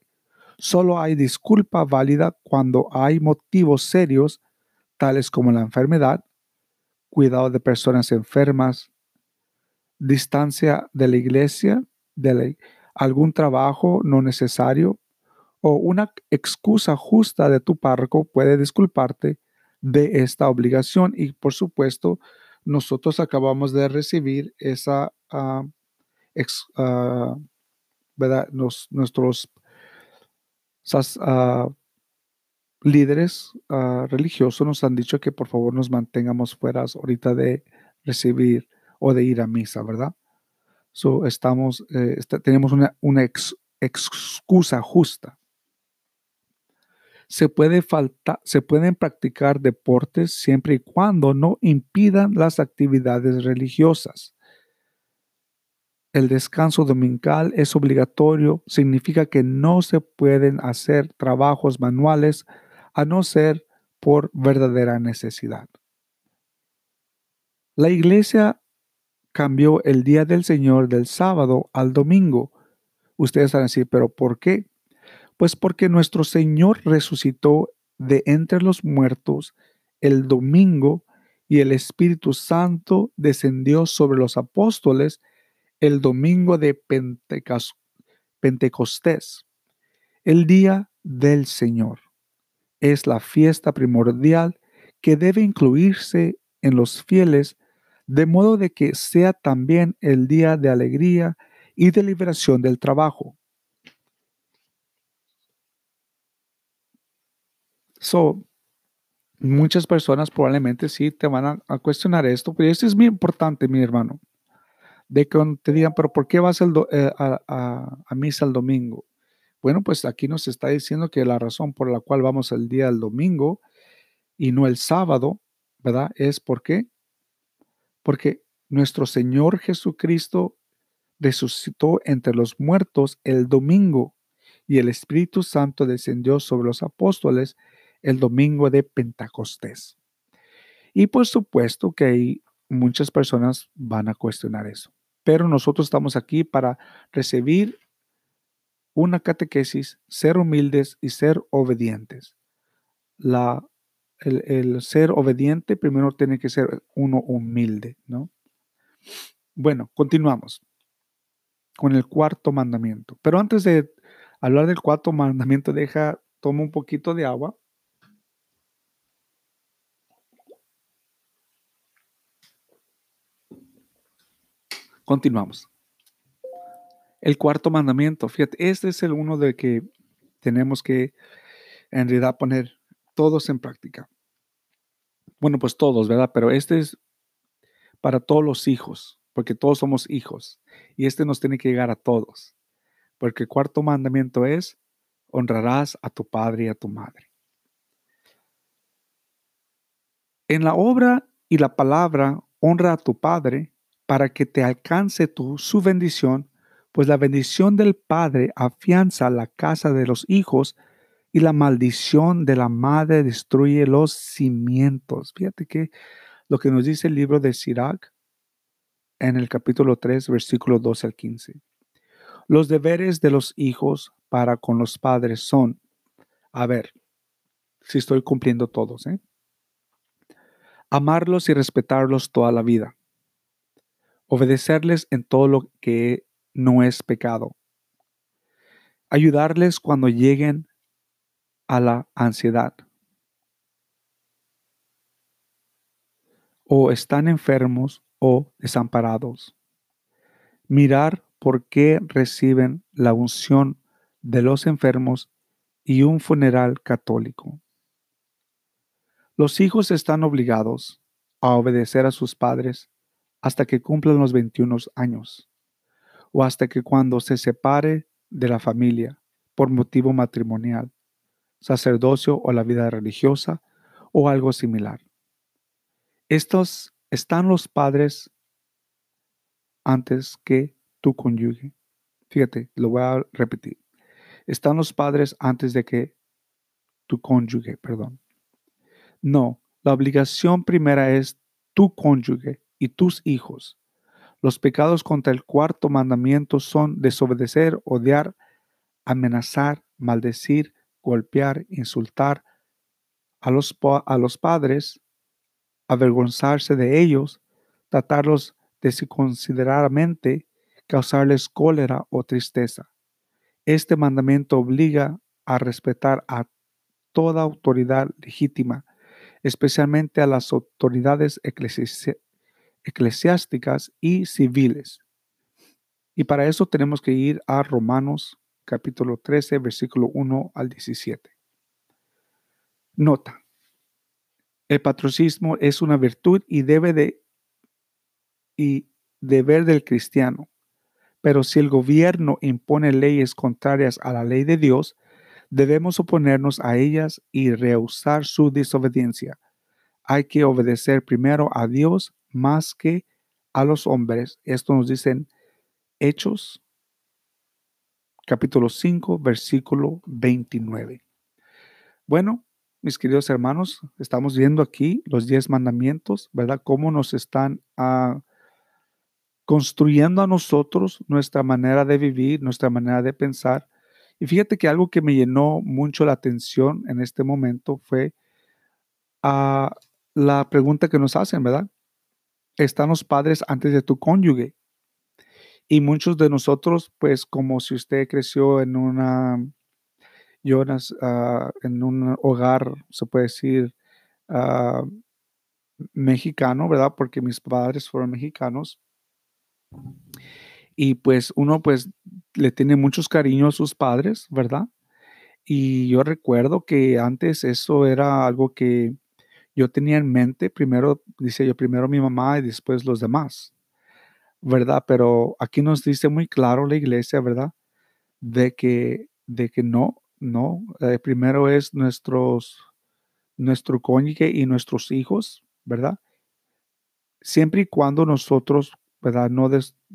Solo hay disculpa válida cuando hay motivos serios, tales como la enfermedad, cuidado de personas enfermas, distancia de la iglesia, de algún trabajo no necesario, o una excusa justa de tu párroco puede disculparte de esta obligación. Y por supuesto, nosotros acabamos de recibir esa, uh, ¿verdad? nuestros uh, líderes religiosos nos han dicho que por favor nos mantengamos fuera ahorita de recibir o de ir a misa, ¿verdad? So, estamos, eh, tenemos una, una excusa justa se, puede se pueden practicar deportes siempre y cuando no impidan las actividades religiosas. El descanso dominical es obligatorio, significa que no se pueden hacer trabajos manuales a no ser por verdadera necesidad. La iglesia cambió el día del Señor del sábado al domingo. Ustedes van a decir, pero ¿por qué? Pues porque nuestro Señor resucitó de entre los muertos el domingo y el Espíritu Santo descendió sobre los apóstoles el domingo de Pentecostés, el día del Señor. Es la fiesta primordial que debe incluirse en los fieles, de modo de que sea también el día de alegría y de liberación del trabajo. So, muchas personas probablemente sí te van a, cuestionar esto, pero esto es muy importante, mi hermano, de que te digan, pero ¿por qué vas eh, a, misa el domingo? Bueno, pues aquí nos está diciendo que la razón por la cual vamos el día del domingo y no el sábado, ¿verdad? Es porque porque nuestro Señor Jesucristo resucitó entre los muertos el domingo y el Espíritu Santo descendió sobre los apóstoles el domingo de Pentecostés. Y por supuesto que muchas personas van a cuestionar eso, pero nosotros estamos aquí para recibir una catequesis, ser humildes y ser obedientes. La, el, el, ser obediente primero tiene que ser uno humilde, ¿no? Bueno, continuamos con el cuarto mandamiento. Pero antes de hablar del cuarto mandamiento, deja, toma un poquito de agua Continuamos. El cuarto mandamiento, fíjate, este es el uno de que tenemos que en realidad poner todos en práctica. Bueno, pues todos, ¿verdad? Pero este es para todos los hijos, porque todos somos hijos. Y este nos tiene que llegar a todos. Porque el cuarto mandamiento es, honrarás a tu padre y a tu madre. En la obra y la palabra, honra a tu padre para que te alcance tu, su bendición, pues la bendición del Padre afianza la casa de los hijos y la maldición de la madre destruye los cimientos. Fíjate que lo que nos dice el libro de Sirac en el capítulo 3, versículo 12 al 15. Los deberes de los hijos para con los padres son, a ver, si estoy cumpliendo todos, ¿eh? amarlos y respetarlos toda la vida obedecerles en todo lo que no es pecado, ayudarles cuando lleguen a la ansiedad. O están enfermos o desamparados, mirar por qué reciben la unción de los enfermos y un funeral católico. Los hijos están obligados a obedecer a sus padres hasta que cumplan los 21 años o hasta que cuando se separe de la familia por motivo matrimonial, sacerdocio o la vida religiosa o algo similar. Estos están los padres antes que tu cónyuge. Fíjate, lo voy a repetir. Están los padres antes de que tu cónyuge, perdón. No, la obligación primera es tu cónyuge y tus hijos. Los pecados contra el cuarto mandamiento son desobedecer, odiar, amenazar, maldecir, golpear, insultar a los, a los padres, avergonzarse de ellos, tratarlos desconsideradamente, causarles cólera o tristeza. Este mandamiento obliga a respetar a toda autoridad legítima, especialmente a las autoridades eclesiásticas y civiles. Y para eso tenemos que ir a Romanos capítulo 13, versículo 1 al 17. Nota. El patrocismo es una virtud y debe de y deber del cristiano. Pero si el gobierno impone leyes contrarias a la ley de Dios, debemos oponernos a ellas y rehusar su desobediencia. Hay que obedecer primero a Dios más que a los hombres. Esto nos dicen Hechos, capítulo 5, versículo 29. Bueno, mis queridos hermanos, estamos viendo aquí los diez mandamientos, ¿verdad? Cómo nos están ah, construyendo a nosotros nuestra manera de vivir, nuestra manera de pensar. Y fíjate que algo que me llenó mucho la atención en este momento fue a ah, la pregunta que nos hacen, ¿verdad? Están los padres antes de tu cónyuge. Y muchos de nosotros, pues como si usted creció en una, ah, en un hogar, se puede decir, ah, mexicano, ¿verdad? Porque mis padres fueron mexicanos. Y pues uno pues le tiene muchos cariños a sus padres, ¿verdad? Y yo recuerdo que antes eso era algo que yo tenía en mente, primero, dice yo, primero mi mamá y después los demás, ¿verdad? Pero aquí nos dice muy claro la iglesia, ¿verdad? De que, de que no, no, eh, primero es nuestros, nuestro cónyuge y nuestros hijos, ¿verdad? Siempre y cuando nosotros, ¿verdad? No,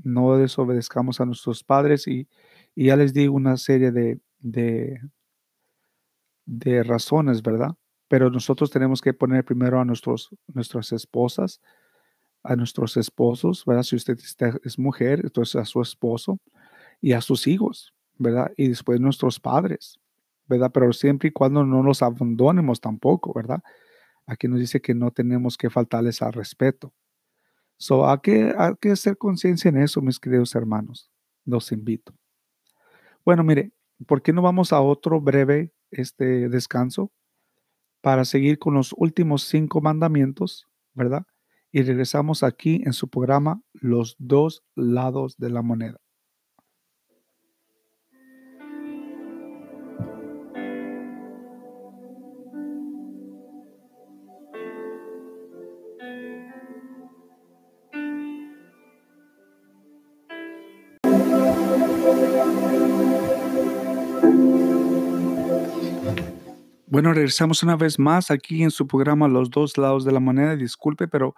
no desobedezcamos a nuestros padres y, ya les digo una serie de, de, de razones, ¿verdad? Pero nosotros tenemos que poner primero a nuestros, nuestras esposas, a nuestros esposos, ¿verdad? Si usted es mujer, entonces a su esposo y a sus hijos, ¿verdad? Y después nuestros padres, ¿verdad? Pero siempre y cuando no los abandonemos tampoco, ¿verdad? Aquí nos dice que no tenemos que faltarles al respeto. So, hay que, hay que hacer conciencia en eso, mis queridos hermanos. Los invito. Bueno, mire, ¿por qué no vamos a otro breve este descanso? Para seguir con los últimos cinco mandamientos, ¿verdad? Y regresamos aquí en su programa Los dos lados de la moneda. Bueno, regresamos una vez más aquí en su programa Los dos lados de la moneda. Disculpe, pero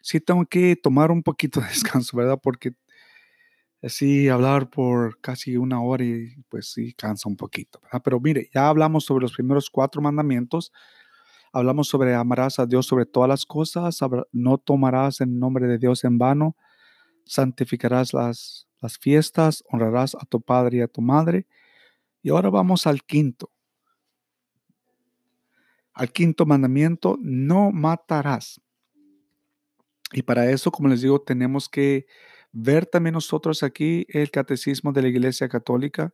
sí tengo que tomar un poquito de descanso, ¿verdad? Porque así hablar por casi una hora y pues sí cansa un poquito, ¿verdad? Pero mire, ya hablamos sobre los primeros cuatro mandamientos. Hablamos sobre amarás a Dios sobre todas las cosas, no tomarás el nombre de Dios en vano, santificarás las, las fiestas, honrarás a tu padre y a tu madre. Y ahora vamos al quinto al quinto mandamiento, no matarás. Y para eso, como les digo, tenemos que ver también nosotros aquí el catecismo de la Iglesia Católica,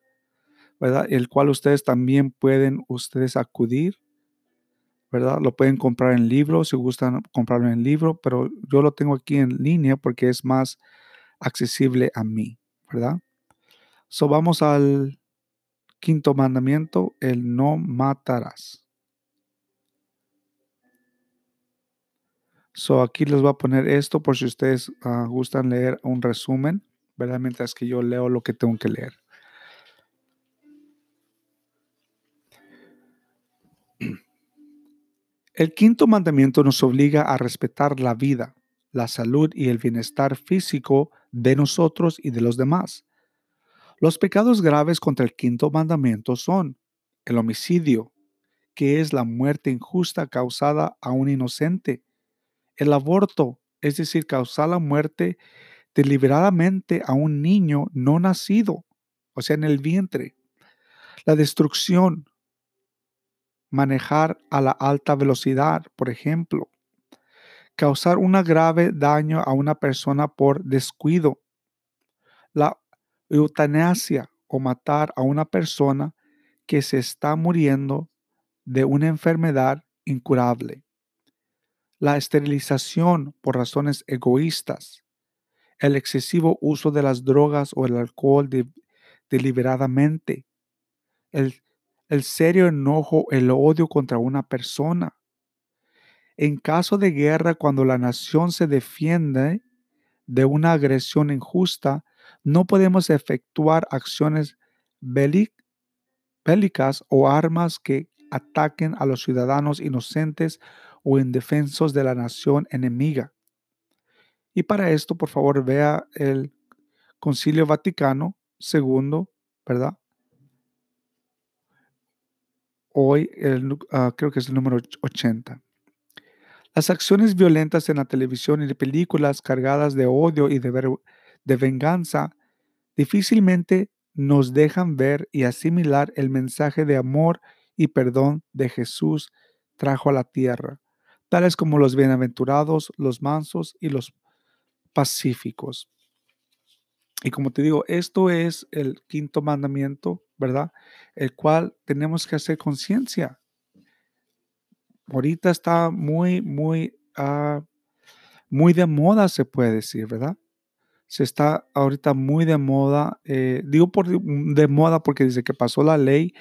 ¿verdad? El cual ustedes también pueden ustedes acudir, ¿verdad? Lo pueden comprar en libro, si gustan comprarlo en libro, pero yo lo tengo aquí en línea porque es más accesible a mí, ¿verdad? So vamos al quinto mandamiento, el no matarás. So aquí les voy a poner esto por si ustedes ah, gustan leer un resumen, ¿verdad? Mientras que yo leo lo que tengo que leer. El quinto mandamiento nos obliga a respetar la vida, la salud y el bienestar físico de nosotros y de los demás. Los pecados graves contra el quinto mandamiento son el homicidio, que es la muerte injusta causada a un inocente, el aborto, es decir, causar la muerte deliberadamente a un niño no nacido, o sea, en el vientre, la destrucción, manejar a la alta velocidad, por ejemplo, causar un grave daño a una persona por descuido, la eutanasia o matar a una persona que se está muriendo de una enfermedad incurable, la esterilización por razones egoístas, el excesivo uso de las drogas o el alcohol deliberadamente, el el serio enojo, el odio contra una persona. En caso de guerra, cuando la nación se defiende de una agresión injusta, no podemos efectuar acciones bélicas o armas que ataquen a los ciudadanos inocentes o indefensos de la nación enemiga. Y para esto, por favor, vea el Concilio Vaticano II, ¿verdad? hoy ah, creo que es el número 80. Las acciones violentas en la televisión y de películas cargadas de odio y de, de venganza difícilmente nos dejan ver y asimilar el mensaje de amor y perdón de Jesús trajo a la tierra, tales como los bienaventurados, los mansos y los pacíficos. Y como te digo, esto es el quinto mandamiento, ¿verdad? El cual tenemos que hacer conciencia. Ahorita está muy, muy, ah, muy de moda, se puede decir, ¿verdad? Se está ahorita muy de moda. Eh, digo por de moda porque desde que pasó la ley,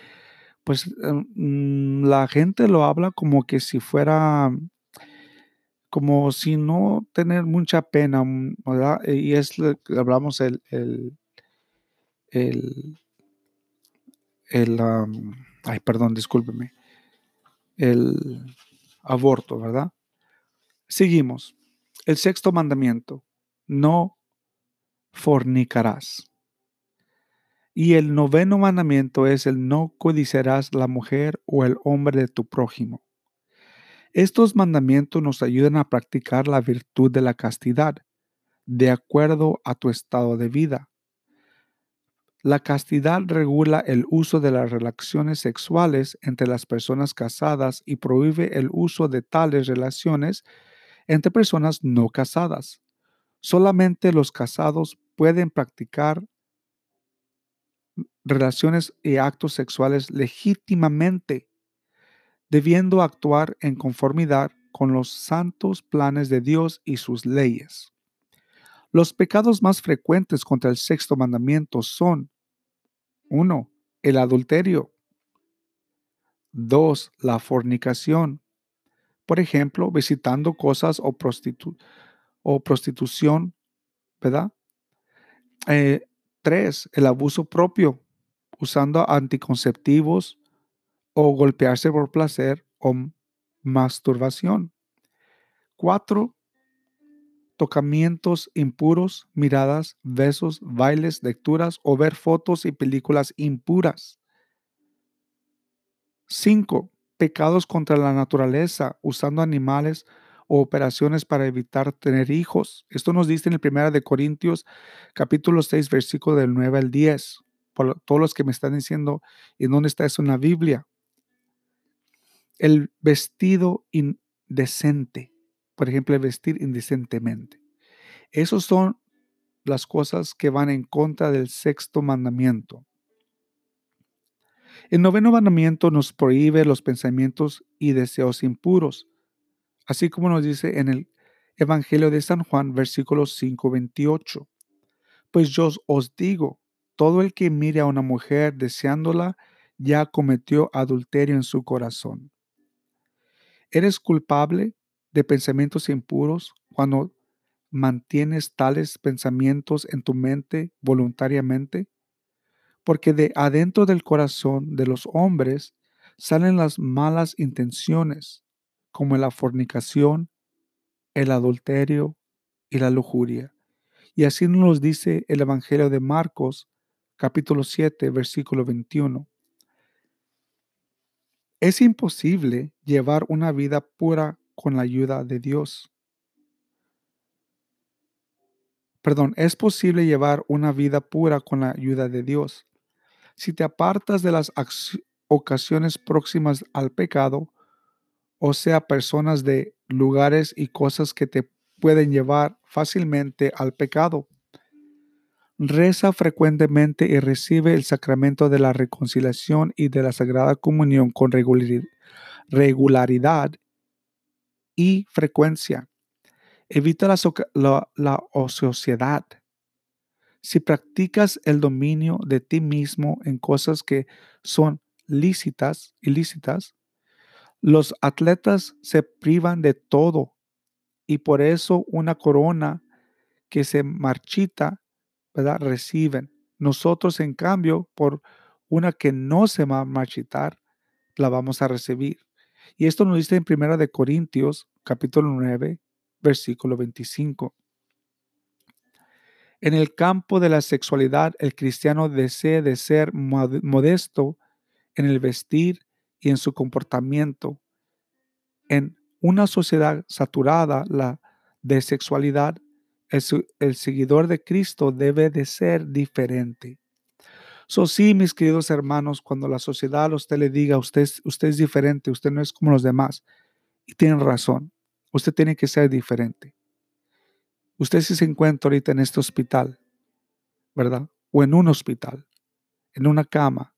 pues em, mm, la gente lo habla como que si fuera como si no tener mucha pena, mm, ¿verdad? Y es lo que hablamos el, el, el, el ay, perdón, discúlpeme, el aborto, ¿verdad? Seguimos. El sexto mandamiento, no fornicarás. Y el noveno mandamiento es el no codiciarás la mujer o el hombre de tu prójimo. Estos mandamientos nos ayudan a practicar la virtud de la castidad, de acuerdo a tu estado de vida. La castidad regula el uso de las relaciones sexuales entre las personas casadas y prohíbe el uso de tales relaciones entre personas no casadas. Solamente los casados pueden practicar relaciones y actos sexuales legítimamente debiendo actuar en conformidad con los santos planes de Dios y sus leyes. Los pecados más frecuentes contra el sexto mandamiento son 1. El adulterio. 2. La fornicación. Por ejemplo, visitando cosas o, o prostitución, ¿verdad? 3. Eh, el abuso propio, usando anticonceptivos, o golpearse por placer o masturbación. Cuatro, tocamientos impuros, miradas, besos, bailes, lecturas o ver fotos y películas impuras. Cinco, pecados contra la naturaleza, usando animales o operaciones para evitar tener hijos. Esto nos dice en el 1 de Corintios capítulo 6 versículo del 9 al 10. Por todos los que me están diciendo, ¿y dónde está eso en la Biblia? El vestido indecente, por ejemplo, el vestir indecentemente. Esas son las cosas que van en contra del sexto mandamiento. El noveno mandamiento nos prohíbe los pensamientos y deseos impuros, así como nos dice en el Evangelio de San Juan, versículo 5, 28. Pues yo os digo, todo el que mire a una mujer deseándola, ya cometió adulterio en su corazón. ¿Eres culpable de pensamientos impuros cuando mantienes tales pensamientos en tu mente voluntariamente? Porque de adentro del corazón de los hombres salen las malas intenciones, como la fornicación, el adulterio y la lujuria. Y así nos dice el Evangelio de Marcos, capítulo 7, versículo 21. Es imposible llevar una vida pura con la ayuda de Dios. Perdón, es posible llevar una vida pura con la ayuda de Dios. Si te apartas de las ocasiones próximas al pecado, o sea, personas de lugares y cosas que te pueden llevar fácilmente al pecado. Reza frecuentemente y recibe el sacramento de la reconciliación y de la Sagrada Comunión con regularidad y frecuencia. Evita la, ociosidad. Si practicas el dominio de ti mismo en cosas que son lícitas, ilícitas, los atletas se privan de todo y por eso una corona que se marchita ¿verdad? Reciben. Nosotros, en cambio, por una que no se va a marchitar, la vamos a recibir. Y esto nos dice en Primera de Corintios, capítulo 9, versículo 25. En el campo de la sexualidad, el cristiano desea de ser modesto en el vestir y en su comportamiento. En una sociedad saturada la de sexualidad, el, seguidor de Cristo debe de ser diferente. So, sí, mis queridos hermanos, cuando la sociedad a usted le diga, usted, usted es diferente, usted no es como los demás, y tienen razón, usted tiene que ser diferente. Usted si se encuentra ahorita en este hospital, ¿verdad? O en un hospital, en una cama,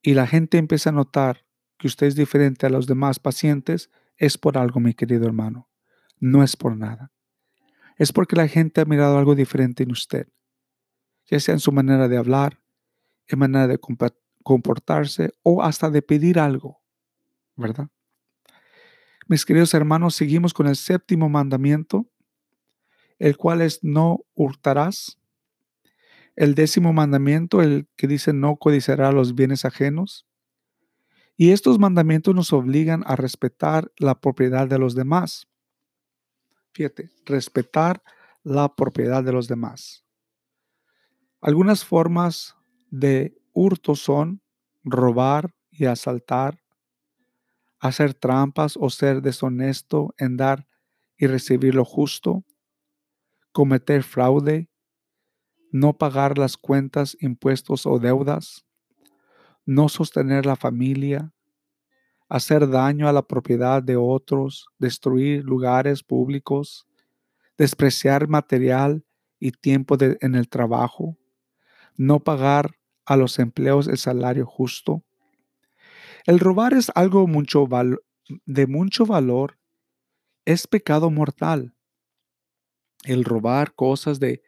y la gente empieza a notar que usted es diferente a los demás pacientes, es por algo, mi querido hermano. No es por nada es porque la gente ha mirado algo diferente en usted, ya sea en su manera de hablar, en manera de comportarse o hasta de pedir algo, ¿verdad? Mis queridos hermanos, seguimos con el séptimo mandamiento, el cual es no hurtarás. El décimo mandamiento, el que dice no codiciará los bienes ajenos. Y estos mandamientos nos obligan a respetar la propiedad de los demás. Fíjate, respetar la propiedad de los demás. Algunas formas de hurto son robar y asaltar, hacer trampas o ser deshonesto en dar y recibir lo justo, cometer fraude, no pagar las cuentas, impuestos o deudas, no sostener la familia, hacer daño a la propiedad de otros, destruir lugares públicos, despreciar material y tiempo en el trabajo, no pagar a los empleos el salario justo. El robar es algo de mucho valor, es pecado mortal. El robar cosas de,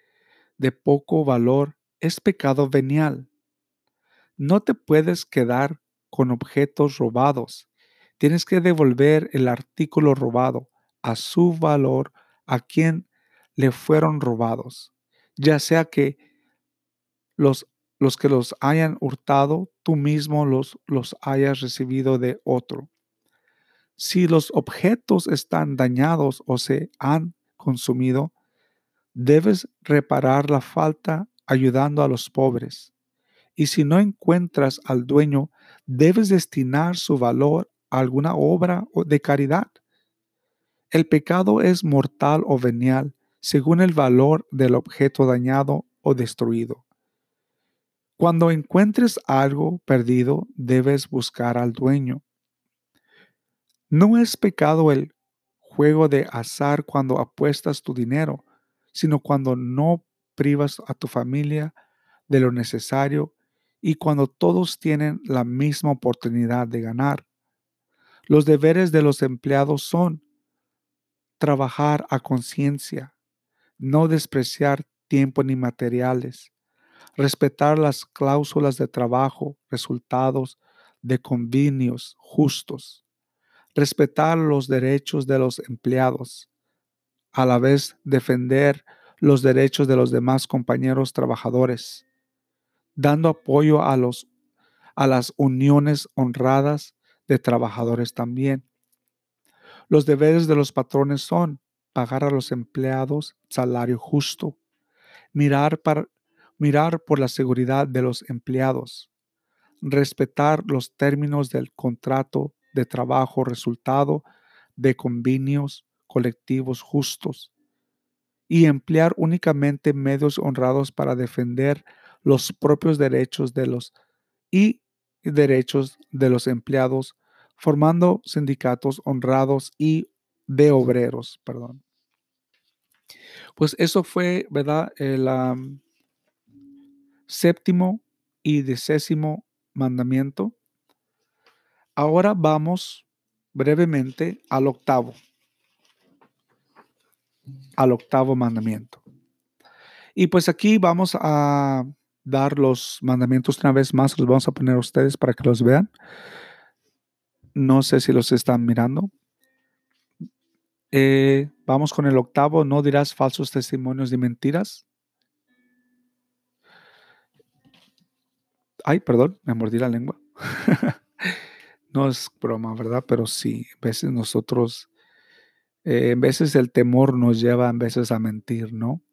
de poco valor es pecado venial. No te puedes quedar con objetos robados tienes que devolver el artículo robado a su valor a quien le fueron robados, ya sea que los, los que los hayan hurtado, tú mismo los, los hayas recibido de otro. Si los objetos están dañados o se han consumido, debes reparar la falta ayudando a los pobres. Y si no encuentras al dueño, debes destinar su valor alguna obra de caridad. El pecado es mortal o venial según el valor del objeto dañado o destruido. Cuando encuentres algo perdido, debes buscar al dueño. No es pecado el juego de azar cuando apuestas tu dinero, sino cuando no privas a tu familia de lo necesario y cuando todos tienen la misma oportunidad de ganar. Los deberes de los empleados son trabajar a conciencia, no despreciar tiempo ni materiales. Respetar las cláusulas de trabajo, resultados de convenios justos. Respetar los derechos de los empleados. A la vez defender los derechos de los demás compañeros trabajadores. Dando apoyo a, los, a las uniones honradas de trabajadores también. Los deberes de los patrones son pagar a los empleados salario justo, mirar, para, mirar por la seguridad de los empleados, respetar los términos del contrato de trabajo resultado de convenios colectivos justos y emplear únicamente medios honrados para defender los propios derechos de los y derechos de los empleados, formando sindicatos honrados y de obreros, perdón. Pues eso fue, ¿verdad? El séptimo y decésimo mandamiento. Ahora vamos brevemente al octavo, al octavo mandamiento. Y pues aquí vamos a dar los mandamientos una vez más, los vamos a poner a ustedes para que los vean. No sé si los están mirando. Eh, vamos con el octavo, no dirás falsos testimonios y mentiras. Ay, perdón, me mordí la lengua. no es broma, ¿verdad? Pero sí, a veces nosotros, eh, en veces el temor nos lleva veces a mentir, ¿no?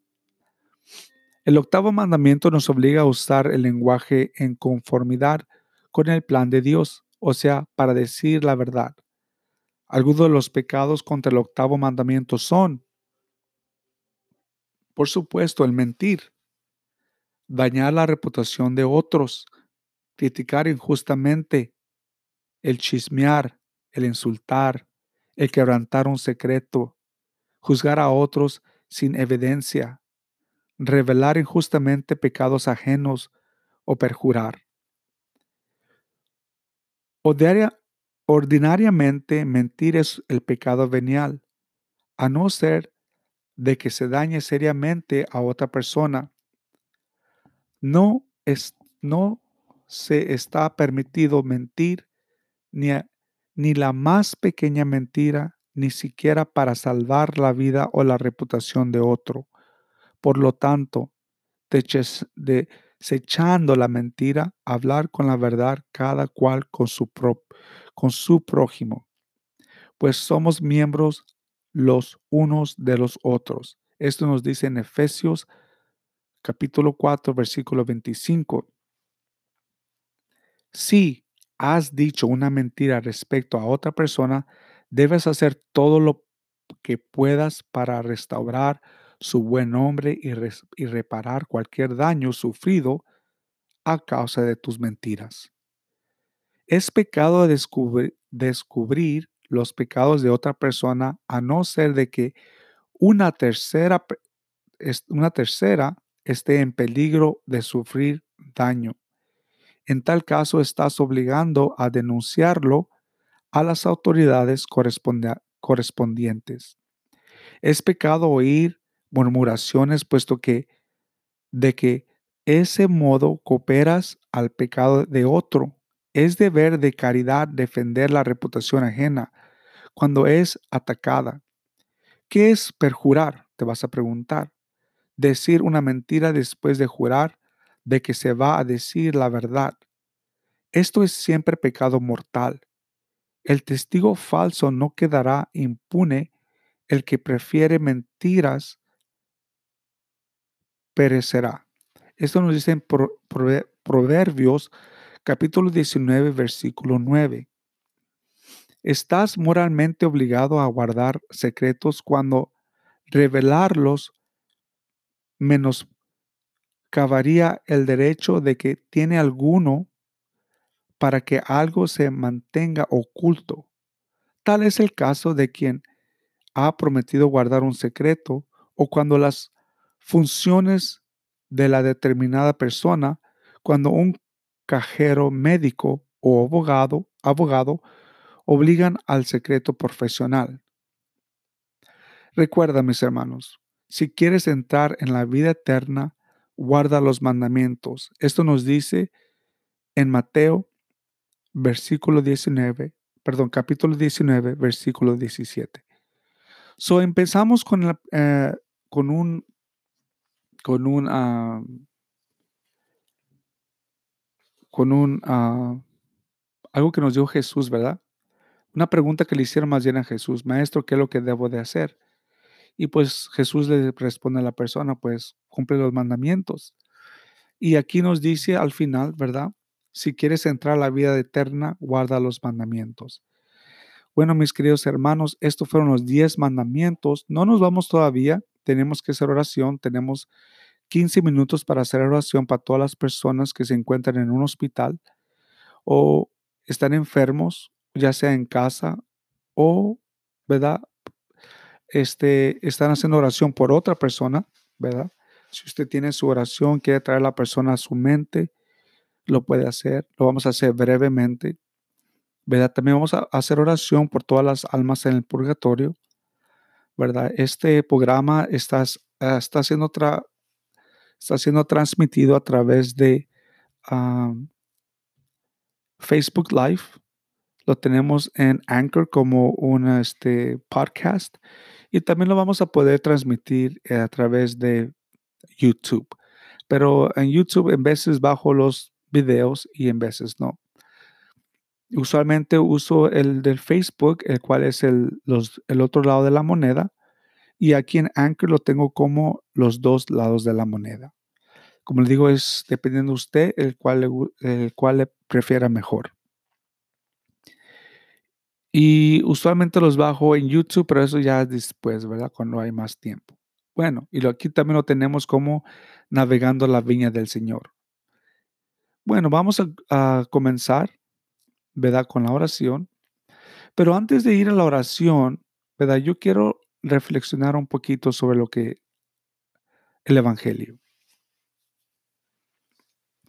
El octavo mandamiento nos obliga a usar el lenguaje en conformidad con el plan de Dios, o sea, para decir la verdad. Algunos de los pecados contra el octavo mandamiento son, por supuesto, el mentir, dañar la reputación de otros, criticar injustamente, el chismear, el insultar, el quebrantar un secreto, juzgar a otros sin evidencia, revelar injustamente pecados ajenos o perjurar. Ordinariamente mentir es el pecado venial, a no ser de que se dañe seriamente a otra persona. No, es, no se está permitido mentir ni, ni la más pequeña mentira, ni siquiera para salvar la vida o la reputación de otro. Por lo tanto, desechando la mentira, hablar con la verdad cada cual con su propio con su prójimo, pues somos miembros los unos de los otros. Esto nos dice en Efesios capítulo 4, versículo 25. Si has dicho una mentira respecto a otra persona, debes hacer todo lo que puedas para restaurar su buen nombre y, reparar cualquier daño sufrido a causa de tus mentiras. Es pecado descubrir, descubrir los pecados de otra persona a no ser de que una tercera, una tercera esté en peligro de sufrir daño. En tal caso, estás obligando a denunciarlo a las autoridades correspondientes. Es pecado oír murmuraciones, puesto que de que ese modo cooperas al pecado de otro es deber de caridad defender la reputación ajena cuando es atacada. ¿Qué es perjurar? Te vas a preguntar. Decir una mentira después de jurar de que se va a decir la verdad. Esto es siempre pecado mortal. El testigo falso no quedará impune. El que prefiere mentiras perecerá. Esto nos dice en Proverbios capítulo 19, versículo 9. Estás moralmente obligado a guardar secretos cuando revelarlos menoscabaría el derecho de que tiene alguno para que algo se mantenga oculto. Tal es el caso de quien ha prometido guardar un secreto o cuando las funciones de la determinada persona, cuando un cajero médico o abogado, abogado obligan al secreto profesional. Recuerda, mis hermanos, si quieres entrar en la vida eterna, guarda los mandamientos. Esto nos dice en Mateo, versículo 19, perdón, capítulo 19, versículo 17. So empezamos con, eh, con un, con un, ah, con un, ah, algo que nos dio Jesús, ¿verdad? Una pregunta que le hicieron más bien a Jesús, maestro, ¿qué es lo que debo de hacer? Y pues Jesús le responde a la persona, pues cumple los mandamientos. Y aquí nos dice al final, ¿verdad? Si quieres entrar a la vida eterna, guarda los mandamientos. Bueno, mis queridos hermanos, estos fueron los diez mandamientos. No nos vamos todavía, tenemos que hacer oración, tenemos 15 minutos para hacer oración para todas las personas que se encuentran en un hospital o están enfermos, ya sea en casa o, ¿verdad? Este, están haciendo oración por otra persona, ¿verdad? Si usted tiene su oración, quiere traer a la persona a su mente, lo puede hacer. Lo vamos a hacer brevemente. ¿Verdad? También vamos a hacer oración por todas las almas en el purgatorio. Este programa está, está, siendo, está siendo transmitido a través de Facebook Live. Lo tenemos en Anchor como un este, podcast y también lo vamos a poder transmitir a través de YouTube. Pero en YouTube en veces bajo los videos y en veces no. Usualmente uso el del Facebook, el cual es el, el otro lado de la moneda. Y aquí en Anchor lo tengo como los dos lados de la moneda. Como le digo, es dependiendo de usted el cual el cual le prefiera mejor. Y usualmente los bajo en YouTube, pero eso ya después, ¿verdad? Cuando hay más tiempo. Bueno, y aquí también lo tenemos como navegando la viña del Señor. Bueno, vamos a, comenzar, ¿verdad? Con la oración. Pero antes de ir a la oración, ¿verdad? Yo quiero reflexionar un poquito sobre lo que el Evangelio.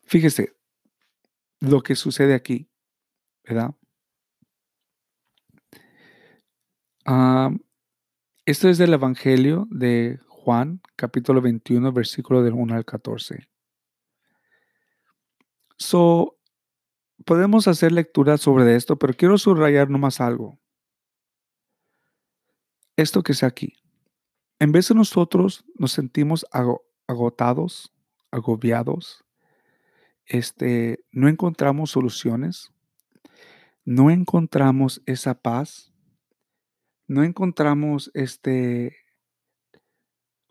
Fíjese lo que sucede aquí, ¿verdad? Ah, esto es del Evangelio de Juan, capítulo 21, versículo del 1 al 14. So, podemos hacer lectura sobre esto, pero quiero subrayar nomás algo. Esto que es aquí. En vez de nosotros nos sentimos agotados, agobiados, este, no encontramos soluciones, no encontramos esa paz, no encontramos este,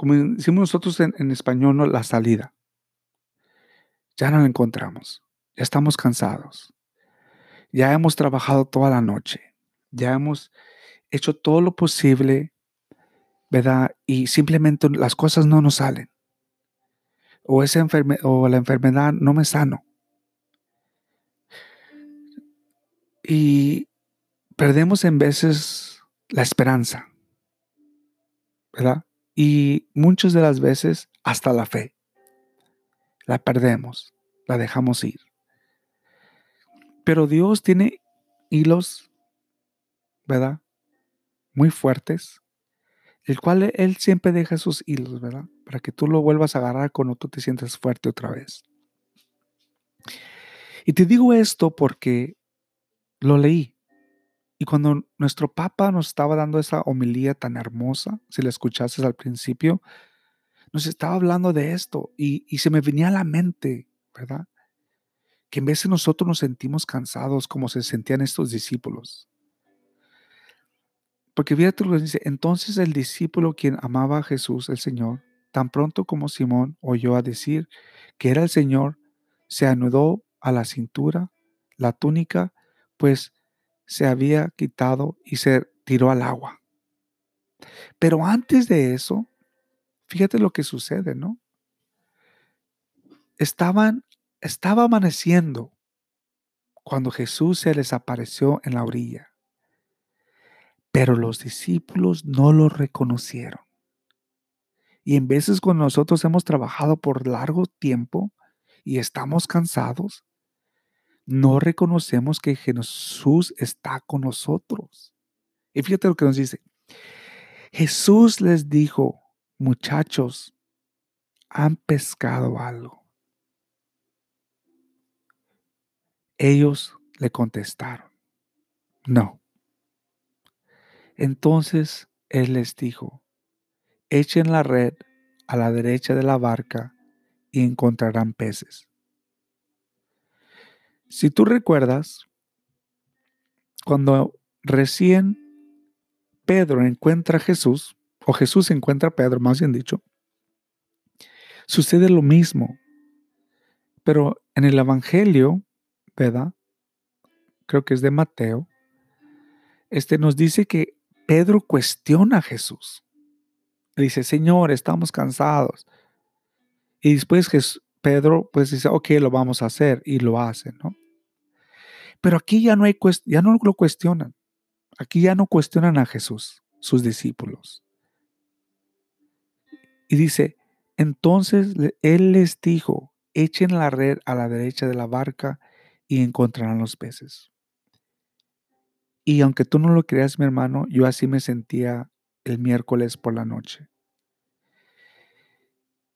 como decimos nosotros en, español, ¿no? la salida. Ya no la encontramos. Ya estamos cansados. Ya hemos trabajado toda la noche. Ya hemos hecho todo lo posible. Y simplemente las cosas no nos salen. O, esa o la enfermedad no me sano. Y perdemos en veces la esperanza, ¿verdad? Y muchas de las veces hasta la fe. La perdemos, la dejamos ir. Pero Dios tiene hilos, ¿verdad? Muy fuertes, el cual Él siempre deja sus hilos, ¿verdad? Para que tú lo vuelvas a agarrar cuando tú te sientes fuerte otra vez. Y te digo esto porque lo leí. Y cuando nuestro Papa nos estaba dando esa homilía tan hermosa, si la escuchaste al principio, nos estaba hablando de esto y, se me venía a la mente, ¿verdad? Que en de nosotros nos sentimos cansados como se sentían estos discípulos. Porque fíjate lo dice, entonces el discípulo quien amaba a Jesús, el Señor, tan pronto como Simón oyó a decir que era el Señor, se anudó a la cintura la túnica, pues se había quitado y se tiró al agua. Pero antes de eso, fíjate lo que sucede, ¿no? Estaban, estaba amaneciendo cuando Jesús se les apareció en la orilla. Pero los discípulos no lo reconocieron. Y en veces cuando nosotros hemos trabajado por largo tiempo y estamos cansados, no reconocemos que Jesús está con nosotros. Y fíjate lo que nos dice. Jesús les dijo, muchachos, ¿han pescado algo? Ellos le contestaron, no. Entonces él les dijo, echen la red a la derecha de la barca y encontrarán peces. Si tú recuerdas, cuando recién Pedro encuentra a Jesús, o Jesús encuentra a Pedro, más bien dicho, sucede lo mismo. Pero en el Evangelio, Creo que es de Mateo, este nos dice que Pedro cuestiona a Jesús. dice, Señor, estamos cansados. Y después Pedro pues dice, ok, lo vamos a hacer y lo hace, ¿no? Pero aquí ya no, hay, ya no lo cuestionan. Aquí ya no cuestionan a Jesús, sus discípulos. Y dice, entonces Él les dijo, echen la red a la derecha de la barca y encontrarán los peces. Y aunque tú no lo creas, mi hermano, yo así me sentía el miércoles por la noche.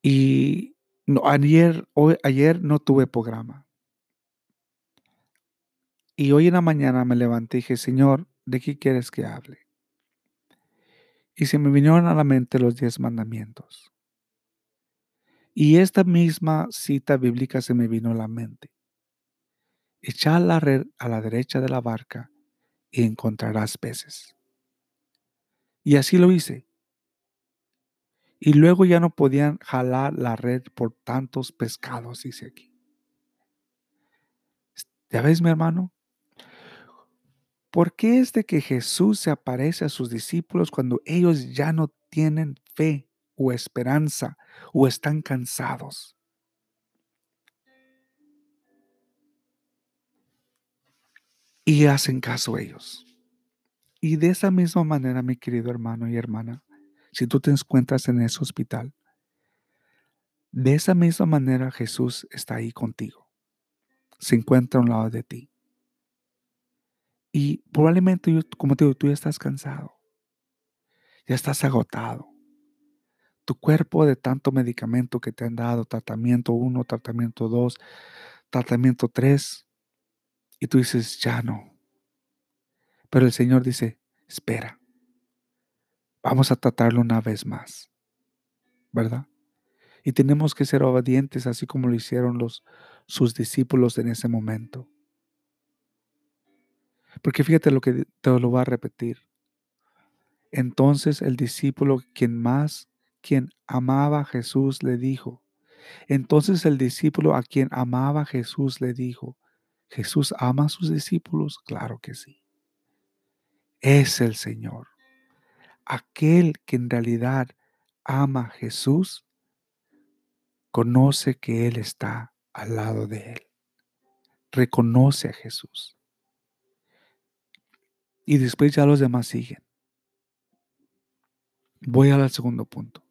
Y ayer, hoy, ayer no tuve programa. Y hoy en la mañana me levanté y dije, Señor, ¿de qué quieres que hable? Y se me vinieron a la mente los diez mandamientos. Y esta misma cita bíblica se me vino a la mente. Echa la red a la derecha de la barca y encontrarás peces. Y así lo hice. Y luego ya no podían jalar la red por tantos pescados, dice aquí. ¿Ya ves, mi hermano? ¿Por qué es de que Jesús se aparece a sus discípulos cuando ellos ya no tienen fe o esperanza o están cansados? Y hacen caso ellos. Y de esa misma manera, mi querido hermano y hermana, si tú te encuentras en ese hospital, de esa misma manera Jesús está ahí contigo. Se encuentra a un lado de ti. Y probablemente, como te digo, tú ya estás cansado. Ya estás agotado. Tu cuerpo de tanto medicamento que te han dado, tratamiento 1, tratamiento 2, tratamiento 3, y tú dices, ya no. Pero el Señor dice, espera, vamos a tratarlo una vez más, ¿verdad? Y tenemos que ser obedientes así como lo hicieron los, sus discípulos en ese momento. Porque fíjate lo que te lo va a repetir. Entonces el discípulo, quien más, quien amaba a Jesús, le dijo. Entonces el discípulo a quien amaba Jesús le dijo, ¿Jesús ama a sus discípulos? Claro que sí. Es el Señor. Aquel que en realidad ama a Jesús, conoce que Él está al lado de Él. Reconoce a Jesús. Y después ya los demás siguen. Voy al segundo punto.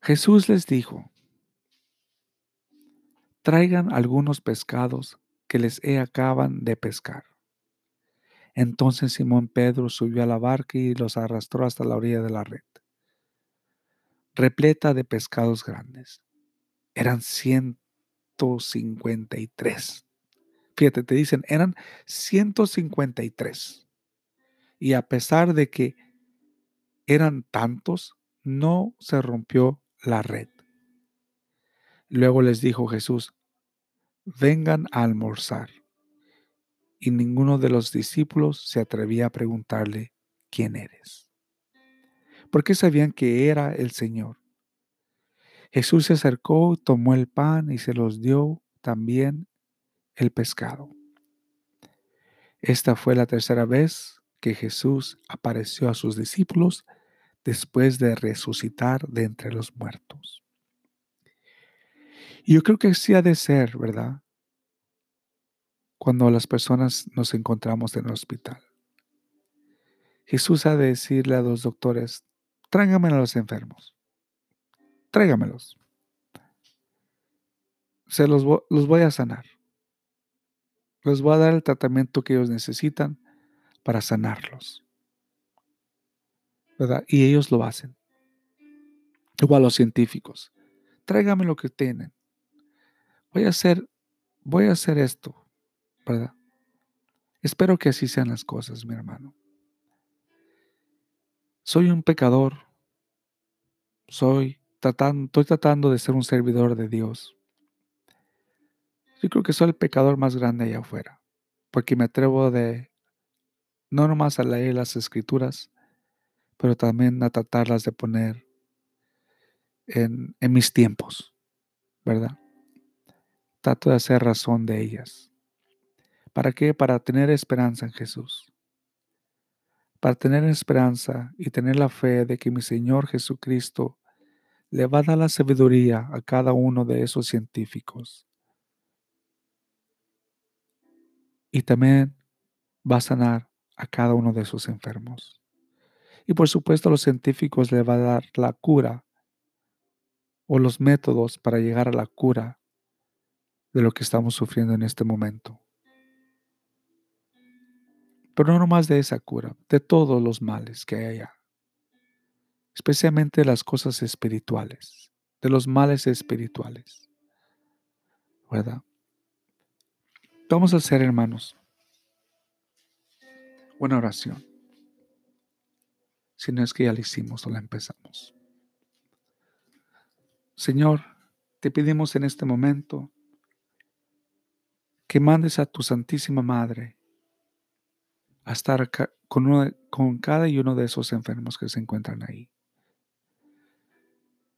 Jesús les dijo, traigan algunos pescados que les he acaban de pescar. Entonces Simón Pedro subió a la barca y los arrastró hasta la orilla de la red, repleta de pescados grandes. Eran 153. Fíjate, te dicen, eran 153. Y a pesar de que eran tantos, no se rompió la red. Luego les dijo Jesús, vengan a almorzar. Y ninguno de los discípulos se atrevía a preguntarle, ¿quién eres? Porque sabían que era el Señor. Jesús se acercó, tomó el pan y se los dio también el pescado. Esta fue la tercera vez que Jesús apareció a sus discípulos después de resucitar de entre los muertos. Yo creo que sí ha de ser, ¿verdad? Cuando las personas nos encontramos en el hospital. Jesús ha de decirle a los doctores, tráigame a los enfermos, tráigamelos. Se los, los voy a sanar. Les voy a dar el tratamiento que ellos necesitan para sanarlos. ¿verdad? Y ellos lo hacen. Igual los científicos. Tráigame lo que tienen. Voy a hacer, voy a hacer esto, ¿verdad? Espero que así sean las cosas, mi hermano. Soy un pecador. Soy tratando, estoy tratando de ser un servidor de Dios. Yo creo que soy el pecador más grande allá afuera, porque me atrevo de no nomás a leer las escrituras, pero también a tratarlas de poner en, en mis tiempos, ¿verdad? Trato de hacer razón de ellas. ¿Para qué? Para tener esperanza en Jesús. Para tener esperanza y tener la fe de que mi Señor Jesucristo le va a dar la sabiduría a cada uno de esos científicos. Y también va a sanar a cada uno de esos enfermos. Y por supuesto a los científicos le va a dar la cura o los métodos para llegar a la cura de lo que estamos sufriendo en este momento. Pero no nomás de esa cura, de todos los males que hay allá. Especialmente las cosas espirituales, de los males espirituales. ¿Verdad? Vamos a hacer, hermanos, una oración. Si no es que ya la hicimos o la empezamos. Señor, te pedimos en este momento que mandes a tu Santísima Madre a estar con, con cada uno de esos enfermos que se encuentran ahí.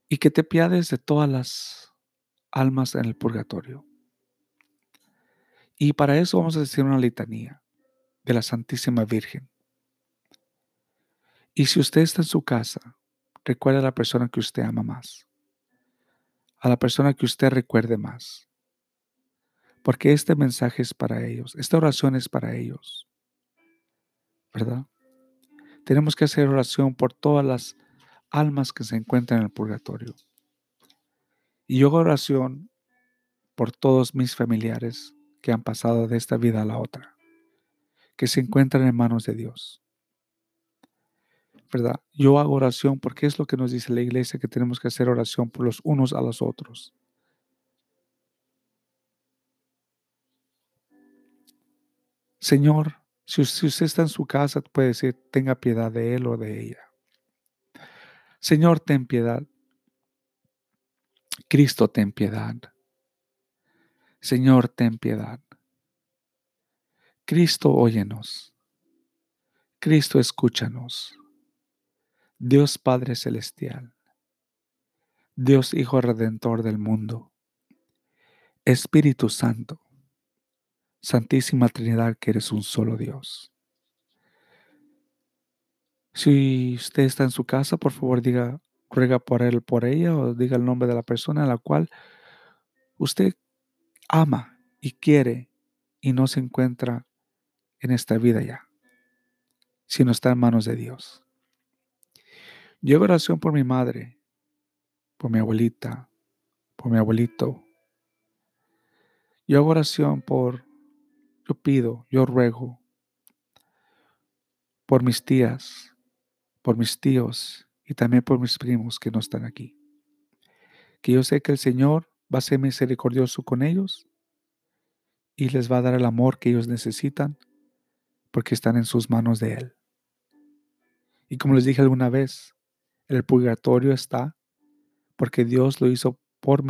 Y que te piades de todas las almas en el purgatorio. Y para eso vamos a decir una litanía de la Santísima Virgen. Y si usted está en su casa, recuerde a la persona que usted ama más, a la persona que usted recuerde más, porque este mensaje es para ellos, esta oración es para ellos, ¿verdad? Tenemos que hacer oración por todas las almas que se encuentran en el purgatorio. Y yo hago oración por todos mis familiares que han pasado de esta vida a la otra que se encuentran en manos de Dios. ¿Verdad? Yo hago oración porque es lo que nos dice la iglesia, que tenemos que hacer oración por los unos a los otros. Señor, si usted está en su casa, puede decir, tenga piedad de él o de ella. Señor, ten piedad. Cristo, ten piedad. Señor, ten piedad. Cristo, óyenos. Cristo, escúchanos. Dios Padre Celestial. Dios Hijo Redentor del mundo. Espíritu Santo. Santísima Trinidad, que eres un solo Dios. Si usted está en su casa, por favor diga, ruega por él, por ella, o diga el nombre de la persona a la cual usted ama y quiere y no se encuentra en esta vida ya, sino está en manos de Dios. Yo hago oración por mi madre, por mi abuelita, por mi abuelito. Yo hago oración por, yo pido, yo ruego por mis tías, por mis tíos y también por mis primos que no están aquí. Que yo sé que el Señor va a ser misericordioso con ellos y les va a dar el amor que ellos necesitan porque están en sus manos de Él. Y como les dije alguna vez, el purgatorio está porque Dios lo hizo por